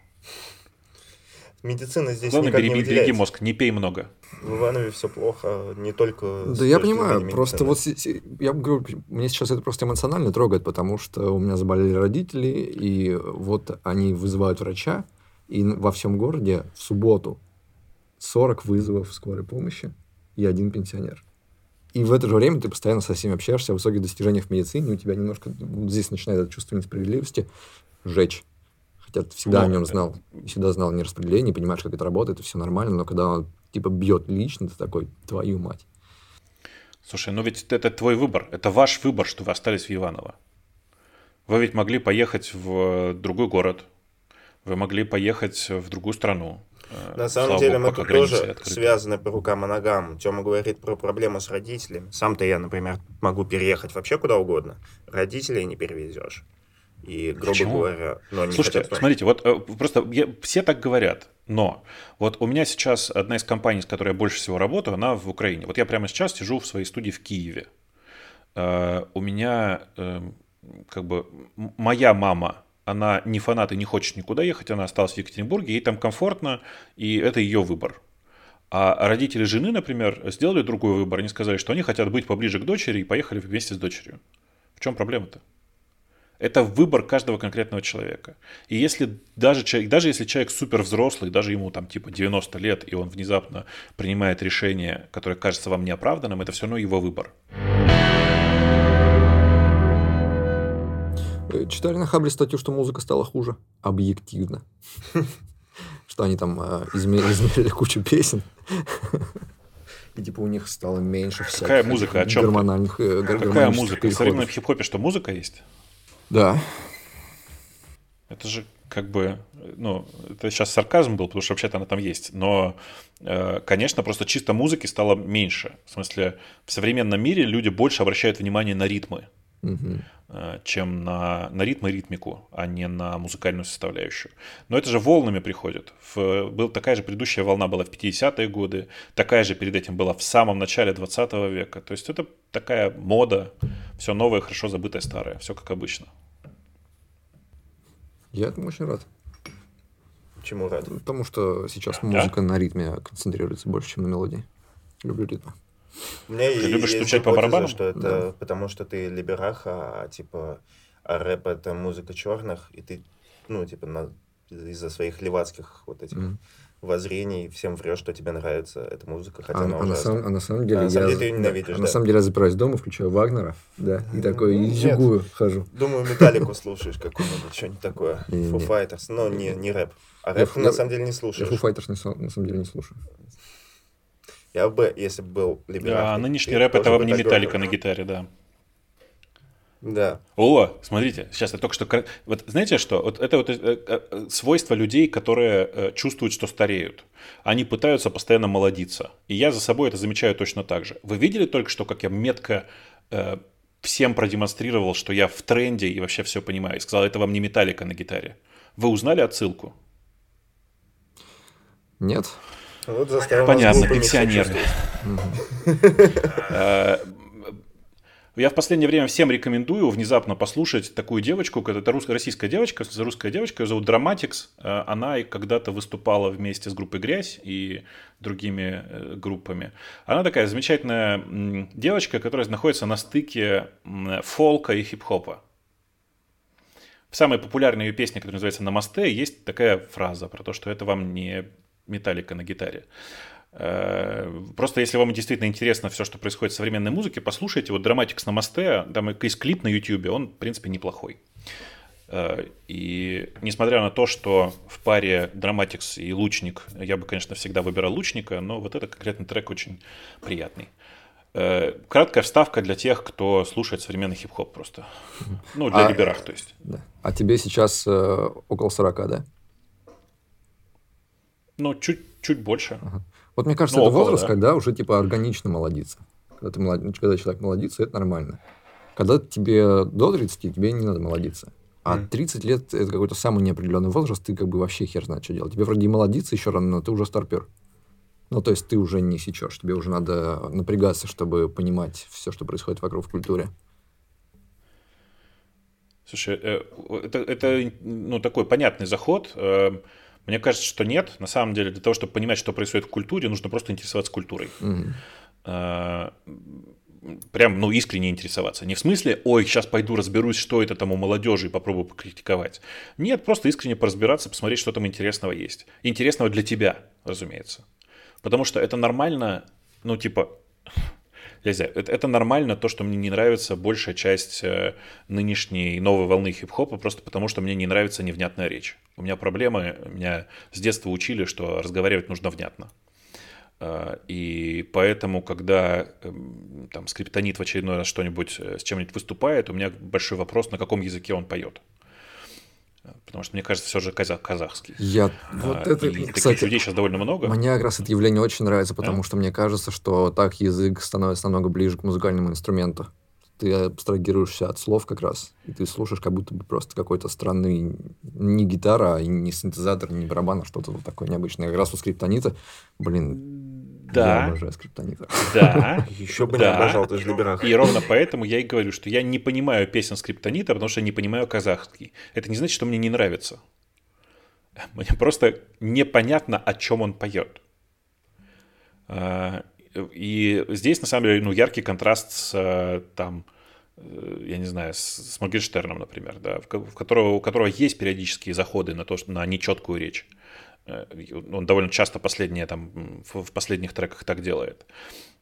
Медицина здесь Главное, никак береги, не береги мозг, не пей много. В Иванове все плохо, не только... Да я понимаю, просто вот я говорю, мне сейчас это просто эмоционально трогает, потому что у меня заболели родители, и вот они вызывают врача, и во всем городе в субботу 40 вызовов скорой помощи и один пенсионер. И в это же время ты постоянно со всеми общаешься о высоких достижениях в медицине, у тебя немножко вот здесь начинает это чувство несправедливости жечь. Хотя ты всегда ну, о нем знал, всегда знал нераспределение, понимаешь, как это работает, это все нормально, но когда он типа бьет лично, ты такой, твою мать. Слушай, ну ведь это твой выбор, это ваш выбор, что вы остались в Иваново. Вы ведь могли поехать в другой город, вы могли поехать в другую страну. Э, На самом Слава деле Богу, мы тут тоже открыты. связаны по рукам и ногам. Тёма говорит про проблему с родителями. Сам-то я, например, могу переехать вообще куда угодно. Родителей не перевезешь. И, грубо Почему? говоря, но они Слушайте, хотят... смотрите, вот э, просто я, все так говорят, но вот у меня сейчас одна из компаний, с которой я больше всего работаю, она в Украине. Вот я прямо сейчас сижу в своей студии в Киеве. Uh, у меня uh, как бы моя мама, она не фанат и не хочет никуда ехать, она осталась в Екатеринбурге, ей там комфортно, и это ее выбор. А родители жены, например, сделали другой выбор. Они сказали, что они хотят быть поближе к дочери и поехали вместе с дочерью. В чем проблема-то? Это выбор каждого конкретного человека. И если даже, человек, даже если человек супер взрослый, даже ему там типа 90 лет, и он внезапно принимает решение, которое кажется вам неоправданным, это все равно его выбор. Читали на Хабре статью, что музыка стала хуже? Объективно. Что они там э, измерили кучу песен. И типа у них стало меньше всяких Какая музыка? О чем гормональных, э, Какая музыка? В современном хип-хопе что, музыка есть? Да. Это же как бы, ну, это сейчас сарказм был, потому что вообще-то она там есть. Но, э, конечно, просто чисто музыки стало меньше. В смысле, в современном мире люди больше обращают внимание на ритмы, угу. чем на, на ритм и ритмику, а не на музыкальную составляющую. Но это же волнами приходит. В, был, такая же предыдущая волна была в 50-е годы, такая же перед этим была в самом начале 20 века. То есть это такая мода, все новое, хорошо забытое старое, все как обычно. Я этому очень рад. Чему рад? Потому что сейчас музыка да? на ритме концентрируется больше, чем на мелодии. Люблю ритм. Меня ты любишь стучать по барабанам? что это да. потому что ты либераха, а типа а рэп это музыка черных, и ты, ну, типа, на, из-за своих левацких вот этих mm воззрений всем врешь, что тебе нравится эта музыка, хотя а, она а На самом, а на самом деле а я... На самом деле ты ненавидишь, а на самом деле я запираюсь дома, включаю Вагнера, да, и такой, и зигую хожу. Думаю, Металлику слушаешь какую-нибудь, что-нибудь такое. Foo Fighters, но не, не рэп. А рэп ты на самом деле не слушаешь. Я Foo Fighters на самом деле не слушаю. Я бы, если бы был либеральный... Да, нынешний рэп это вам не Металлика на гитаре, да. Да. О, смотрите, сейчас я только что... Вот знаете что? Вот это вот э, э, свойство людей, которые э, чувствуют, что стареют. Они пытаются постоянно молодиться. И я за собой это замечаю точно так же. Вы видели только что, как я метко всем продемонстрировал, что я в тренде и вообще все понимаю. И сказал, это вам не металлика на гитаре. Вы узнали отсылку? Нет. Вот Понятно, пенсионеры. Я в последнее время всем рекомендую внезапно послушать такую девочку, это русская, российская девочка, русская девочка, ее зовут Драматикс. Э, она когда-то выступала вместе с группой «Грязь» и другими э, группами. Она такая замечательная девочка, которая находится на стыке фолка и хип-хопа. В самой популярной ее песне, которая называется «Намасте», есть такая фраза про то, что это вам не металлика на гитаре. Э, просто если вам действительно интересно все, что происходит в современной музыке, послушайте. Вот Драматикс на мосте, там есть клип на YouTube, он, в принципе, неплохой. Э, и несмотря на то, что в паре Драматикс и Лучник, я бы, конечно, всегда выбирал Лучника, но вот этот конкретный трек очень приятный. Э, краткая вставка для тех, кто слушает современный хип-хоп просто. Ну, для а, либерах, то есть. Да. А тебе сейчас около 40, да? Ну, чуть, чуть больше. Ага. Вот мне кажется, ну, это около, возраст, да. когда уже типа органично молодиться. Когда, ты молод... когда человек молодится, это нормально. Когда тебе до 30, тебе не надо молодиться. А mm. 30 лет это какой-то самый неопределенный возраст, ты как бы вообще хер знает, что делать. Тебе вроде и молодиться еще рано, но ты уже старпер. Ну, то есть ты уже не сечешь, тебе уже надо напрягаться, чтобы понимать все, что происходит вокруг в культуре. Слушай, э, это, это ну, такой понятный заход. Мне кажется, что нет. На самом деле, для того, чтобы понимать, что происходит в культуре, нужно просто интересоваться культурой. Mm-hmm прям, ну, искренне интересоваться. Не в смысле, ой, сейчас пойду разберусь, что это там у молодежи и попробую покритиковать. Нет, просто искренне поразбираться, посмотреть, что там интересного есть. Интересного для тебя, разумеется. Потому что это нормально, ну, типа, я не знаю, это, это нормально, то, что мне не нравится большая часть э, нынешней новой волны хип-хопа, просто потому что мне не нравится невнятная речь. У меня проблемы, меня с детства учили, что разговаривать нужно внятно. А, и поэтому, когда эм, там скриптонит в очередной раз что-нибудь э, с чем-нибудь выступает, у меня большой вопрос, на каком языке он поет. Потому что, мне кажется, все же казах казахский. Я... Вот а, это, и кстати, таких людей сейчас довольно много. Мне как раз это явление очень нравится, потому а? что мне кажется, что так язык становится намного ближе к музыкальному инструменту. Ты абстрагируешься от слов как раз, и ты слушаешь как будто бы просто какой-то странный не гитара, а не синтезатор, не барабан, а что-то вот такое необычное. Как раз у скриптонита, блин, да. Я обожаю скриптонита. Да. Еще бы не обожал, ты же либерал. И ровно поэтому я и говорю, что я не понимаю песен скриптонита, потому что не понимаю казахский. Это не значит, что мне не нравится. Мне просто непонятно, о чем он поет. А, и здесь, на самом деле, ну, яркий контраст с там, э, я не знаю, с, с Моргенштерном, например, да, в которого, у которого есть периодические заходы на то, что на нечеткую речь. Э, он довольно часто последние, там, в последних треках так делает.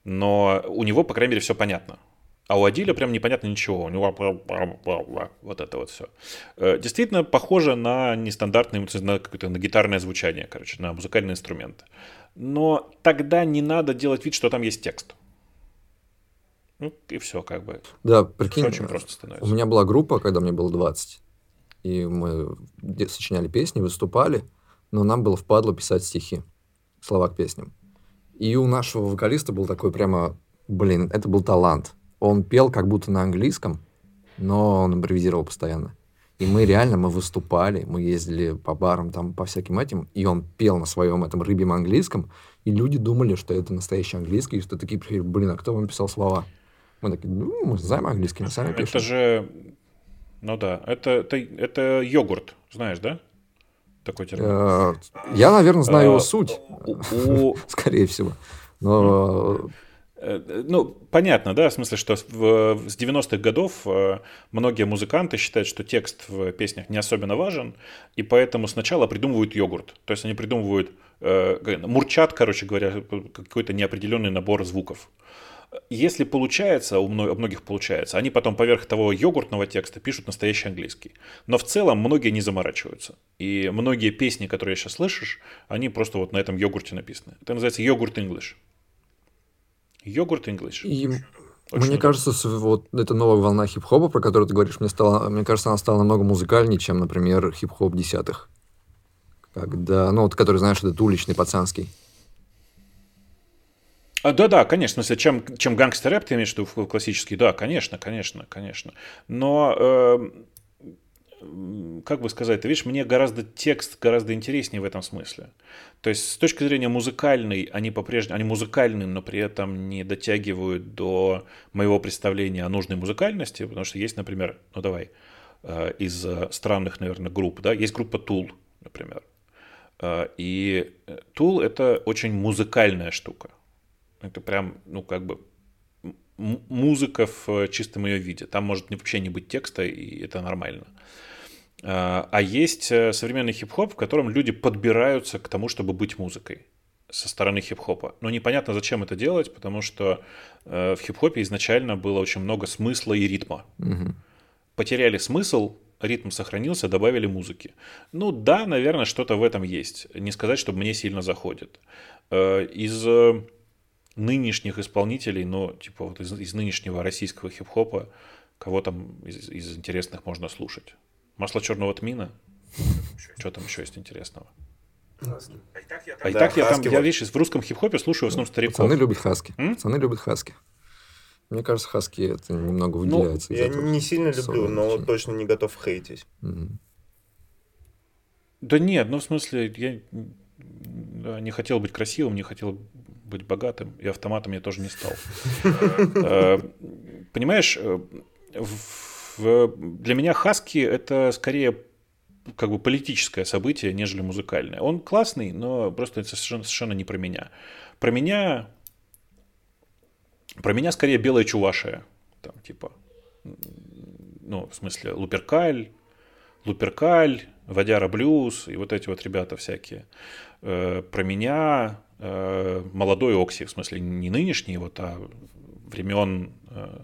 Но у него, по крайней мере, все понятно. А у Адиля прям непонятно ничего. У него вот это вот все. Э, действительно похоже на нестандартное, на какое-то на гитарное звучание, короче, на музыкальный инструмент. Но тогда не надо делать вид, что там есть текст. Ну, и все, как бы. Да, прикинь, очень просто становится. У меня была группа, когда мне было 20. И мы сочиняли песни, выступали но нам было впадло писать стихи, слова к песням. И у нашего вокалиста был такой прямо, блин, это был талант. Он пел как будто на английском, но он импровизировал постоянно. И мы реально, мы выступали, мы ездили по барам, там, по всяким этим, и он пел на своем этом рыбьем английском, и люди думали, что это настоящий английский, и что такие, блин, а кто вам писал слова? Мы такие, ну, мы знаем английский, мы сами пишем. Это же, ну да, это, это, это йогурт, знаешь, да? Такой термин? Э, я, наверное, знаю его э, суть, скорее всего. Но э, ну, понятно, да, в смысле, что в, с 90-х годов многие музыканты считают, что текст в песнях не особенно важен, и поэтому сначала придумывают йогурт. То есть они придумывают, мурчат, короче говоря, какой-то неопределенный набор звуков. Если получается, у многих получается, они потом поверх того йогуртного текста пишут настоящий английский. Но в целом многие не заморачиваются. И многие песни, которые сейчас слышишь, они просто вот на этом йогурте написаны. Это называется йогурт English. Йогурт English. И Очень мне удобно. кажется, вот эта новая волна хип-хопа, про которую ты говоришь, мне, стало, мне кажется, она стала намного музыкальнее, чем, например, хип-хоп десятых. Когда, ну, вот, который, знаешь, этот уличный, пацанский. А, да-да, конечно, если чем, чем гангстер рэп ты имеешь в виду классический, да, конечно, конечно, конечно. Но, э, как бы сказать, ты видишь, мне гораздо текст гораздо интереснее в этом смысле. То есть с точки зрения музыкальной, они по-прежнему, они музыкальны, но при этом не дотягивают до моего представления о нужной музыкальности, потому что есть, например, ну давай, э, из странных, наверное, групп, да, есть группа Tool, например. Э, и Tool это очень музыкальная штука. Это прям, ну, как бы музыка в э, чистом ее виде. Там может вообще не быть текста, и это нормально. А, а есть э, современный хип-хоп, в котором люди подбираются к тому, чтобы быть музыкой со стороны хип-хопа. Но непонятно, зачем это делать, потому что э, в хип-хопе изначально было очень много смысла и ритма. Угу. Потеряли смысл, ритм сохранился, добавили музыки. Ну да, наверное, что-то в этом есть. Не сказать, чтобы мне сильно заходит. Из нынешних исполнителей, ну, типа вот из, из нынешнего российского хип-хопа, кого там из, из интересных можно слушать? Масло черного тмина? Что там еще есть интересного? А и так я там, да, я, там я, видишь, в русском хип-хопе слушаю в основном стариков. Пацаны любят хаски. М? Пацаны любят хаски. Мне кажется, хаски это немного ну, выделяется. Ну, я не сильно люблю, но точно не готов хейтить. Угу. Да нет, ну в смысле, я да, не хотел быть красивым, не хотел быть богатым, и автоматом я тоже не стал. Э, понимаешь, э, для меня Хаски это скорее как бы политическое событие, нежели музыкальное. Он классный, но просто это совершенно, совершенно не про меня. Про меня, про меня скорее белая чувашия, там типа, ну в смысле Луперкаль, Луперкаль, Водяра Блюз и вот эти вот ребята всякие. Э, про меня молодой Окси, в смысле не нынешний, вот, а времен э,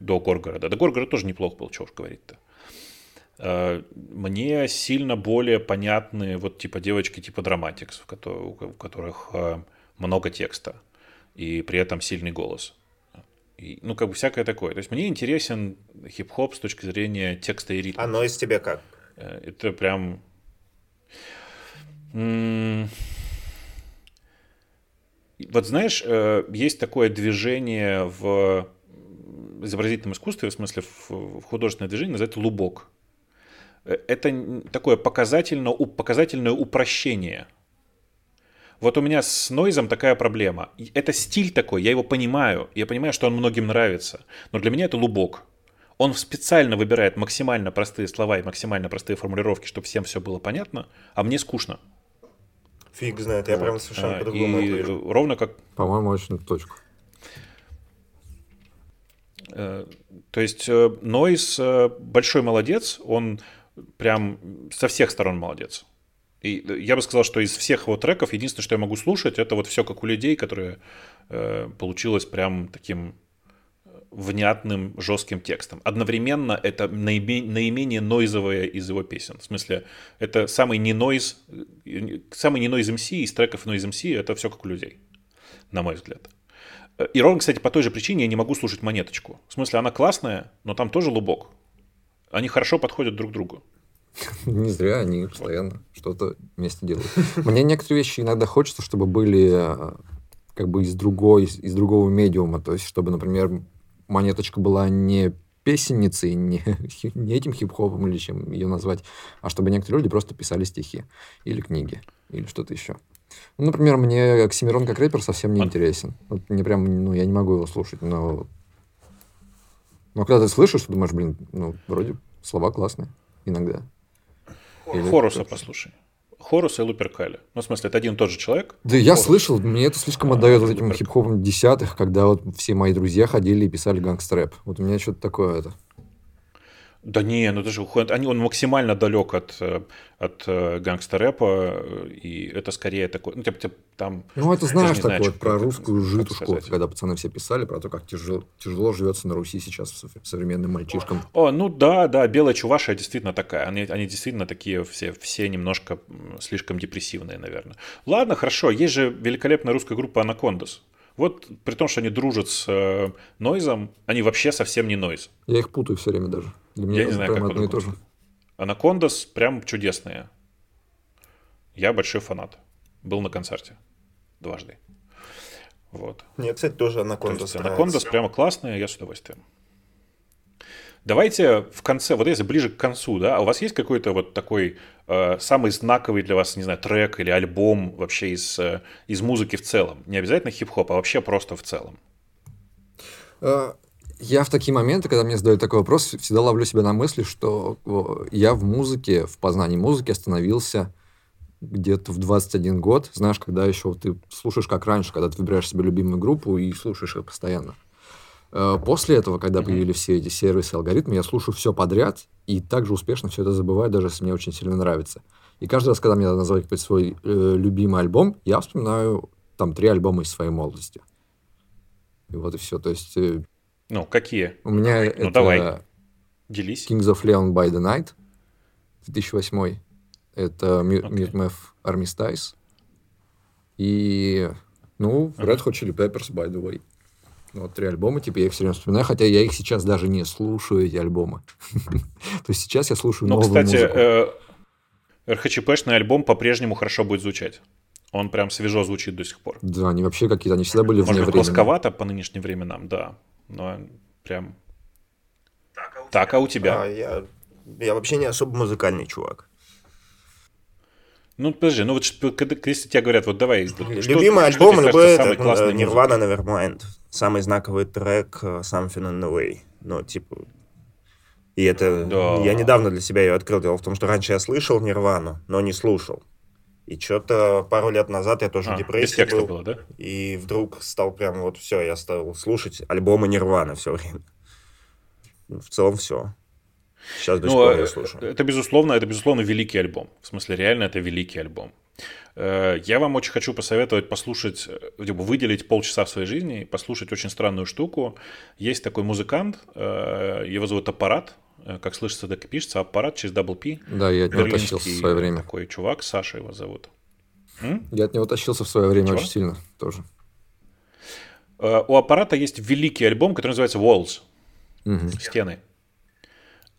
до Горгорода. До Горгорода тоже неплохо был, чего уж говорить-то. Э, мне сильно более понятны вот типа девочки типа Драматикс, у которых э, много текста и при этом сильный голос. И, ну, как бы всякое такое. То есть мне интересен хип-хоп с точки зрения текста и ритма. Оно из тебя как? Э, это прям... Вот знаешь, есть такое движение в изобразительном искусстве, в смысле в художественное движение, называется лубок. Э, это такое показательно, показательное упрощение. Вот у меня с нойзом такая проблема. Это стиль такой, я его понимаю. Я понимаю, что он многим нравится. Но для меня это лубок. Он специально выбирает максимально простые слова и максимально простые формулировки, чтобы всем все было понятно, а мне скучно. Фиг знает, я вот. прям совершенно а, по-другому И ровно как... По-моему, очень точку. Э, то есть Нойс большой молодец, он прям со всех сторон молодец. И я бы сказал, что из всех его треков единственное, что я могу слушать, это вот все как у людей, которые э, получилось прям таким э, внятным, жестким текстом. Одновременно это наиме, наименее нойзовое из его песен. В смысле, это самый не нойз, самый не нойз МС из треков нойз МС, это все как у людей, на мой взгляд. И ровно, кстати, по той же причине я не могу слушать монеточку. В смысле, она классная, но там тоже лубок. Они хорошо подходят друг другу. Не зря они постоянно что-то вместе делают. Мне некоторые вещи иногда хочется, чтобы были э, как бы из другой, из другого медиума. То есть, чтобы, например, монеточка была не песенницей, не, не этим хип-хопом или чем ее назвать, а чтобы некоторые люди просто писали стихи или книги, или что-то еще. Ну, например, мне Оксимирон как рэпер совсем не интересен. Вот мне прям, ну, я не могу его слушать, но но когда ты слышишь, ты думаешь, блин, ну, вроде слова классные иногда. Или Хоруса послушай. Хорус и Луперкали. Ну, в смысле, это один и тот же человек. Да я слышал, мне это слишком отдает вот этим хип-хопом десятых, когда вот все мои друзья ходили и писали гангстрэп. Вот у меня что-то такое это. Да не, ну даже они, он максимально далек от, э, от э, гангстер-рэпа, и это скорее такой, ну, типа, типа там... Ну, это знаешь такое, знаю, про русскую житушку, сказать. когда пацаны все писали про то, как тяжело, тяжело живется на Руси сейчас современным мальчишкам. О, ну да, да, белая чувашия действительно такая, они, они действительно такие все, все немножко слишком депрессивные, наверное. Ладно, хорошо, есть же великолепная русская группа «Анакондас», вот при том, что они дружат с э, Нойзом, они вообще совсем не Нойз. Я их путаю все время даже. Для меня Я не знаю, как одно и то же. Анакондас прям чудесные. Я большой фанат. Был на концерте дважды. Вот. Мне, кстати, тоже Анакондас то Анакондас прямо классная, я с удовольствием. Давайте в конце, вот если ближе к концу, да, а у вас есть какой-то вот такой э, самый знаковый для вас, не знаю, трек или альбом вообще из, э, из музыки в целом? Не обязательно хип-хоп, а вообще просто в целом. Я в такие моменты, когда мне задают такой вопрос, всегда ловлю себя на мысли, что я в музыке, в познании музыки остановился где-то в 21 год. Знаешь, когда еще ты слушаешь как раньше, когда ты выбираешь себе любимую группу и слушаешь ее постоянно. Э, после этого, когда появились все эти сервисы, алгоритмы, я слушаю все подряд и также успешно все это забываю, даже если мне очень сильно нравится. И каждый раз, когда мне надо назвать какой-то свой э, любимый альбом, я вспоминаю там три альбома из своей молодости. И вот и все. То есть... Э, ну, какие? У меня ну, это... давай. Делись. Kings of Leon by the Night. 2008. Это Mute okay. Math Armistice. И, ну, Red Hot Chili Peppers, by the way. Ну, Вот три альбома, типа, я их все время вспоминаю, хотя я их сейчас даже не слушаю, эти альбомы. То есть сейчас я слушаю Ну, новую кстати, музыку. э, РХЧПшный альбом по-прежнему хорошо будет звучать. Он прям свежо звучит до сих пор. Да, они вообще какие-то, они всегда были Может вне быть, времени. плосковато по нынешним временам, да. Но прям... Так, а у тебя? А, я, я вообще не особо музыкальный чувак. Ну, подожди, ну вот когда, если тебе говорят, вот давай... вот что- Любимый что альбом тебе любой это э, Nirvana Nevermind. Самый знаковый трек э, Something in the Way. Ну, типа... И это... Да. Я недавно для себя ее открыл. Дело в том, что раньше я слышал Нирвану, но не слушал. И что-то пару лет назад я тоже А, в без депрессии текста был. было, да? И вдруг стал прям вот все, я стал слушать альбомы Нирваны все время. В целом все. Сейчас до сих Ну, пор э, я слушаю. это безусловно, это безусловно великий альбом. В смысле, реально это великий альбом. Э, Я вам очень хочу посоветовать послушать, типа, выделить полчаса в своей жизни и послушать очень странную штуку. Есть такой музыкант, его зовут Apparat, как слышится, так и пишется, Apparat через double P. Да, я от него тащился в свое время. такой чувак, Саша его зовут. Я от него тащился в свое время Чего? очень сильно тоже. Э, У Аппарата есть великий альбом, который называется Walls. Мгм. стены.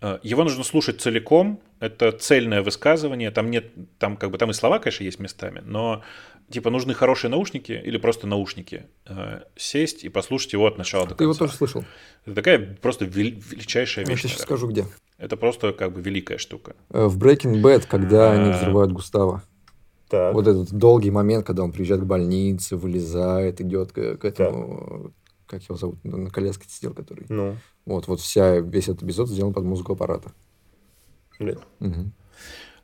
Э, Его нужно слушать целиком. Это цельное высказывание. Там нет, там как бы там и слова, конечно, есть местами, но типа нужны хорошие наушники или просто наушники. Э, Сесть и послушать его от начала до Ты его конца. тоже слышал? Это такая просто вел- величайшая Я вещь. тебе сейчас скажу, где. Это просто как бы великая штука. Э, В Breaking Bad, когда они А. взрывают Густава. Так. Вот этот долгий момент, когда он приезжает к больнице, вылезает, идет к, к этому... Как его зовут? На коляске сидел, который... Ну, Вот, вот вся, весь этот эпизод сделан под музыку аппарата. блин. Мгм.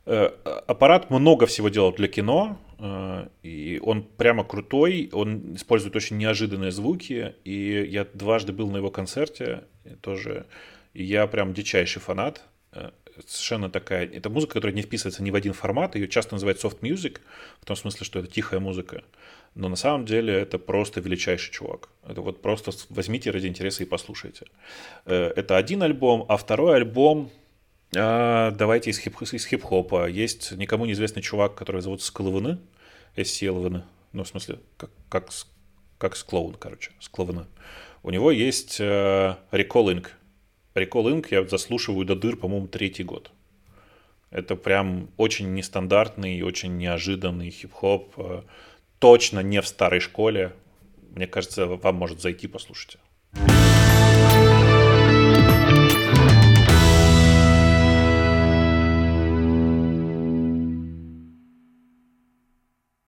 Э, Аппарат много всего делал для кино, э, и он прямо крутой, он использует очень неожиданные звуки, и я дважды был на его концерте и тоже, и я прям дичайший фанат. Э, Совершенно такая, это музыка, которая не вписывается ни в один формат, ее часто называют soft music, в том смысле, что это тихая музыка, но на самом деле это просто величайший чувак. Это вот просто возьмите ради интереса и послушайте. Э, Это один альбом, а второй альбом, а, давайте из, хип- из хип-хопа. Есть никому неизвестный чувак, который зовут Склованы. SCLVN. Ну, в смысле, как, как, как склоун, короче. Склованы. У него есть э, Recall Inc. Recall Inc. я заслушиваю до дыр, по-моему, третий год. Это прям очень нестандартный, очень неожиданный хип-хоп. э, Точно не в старой школе. Мне кажется, вам может зайти, послушайте.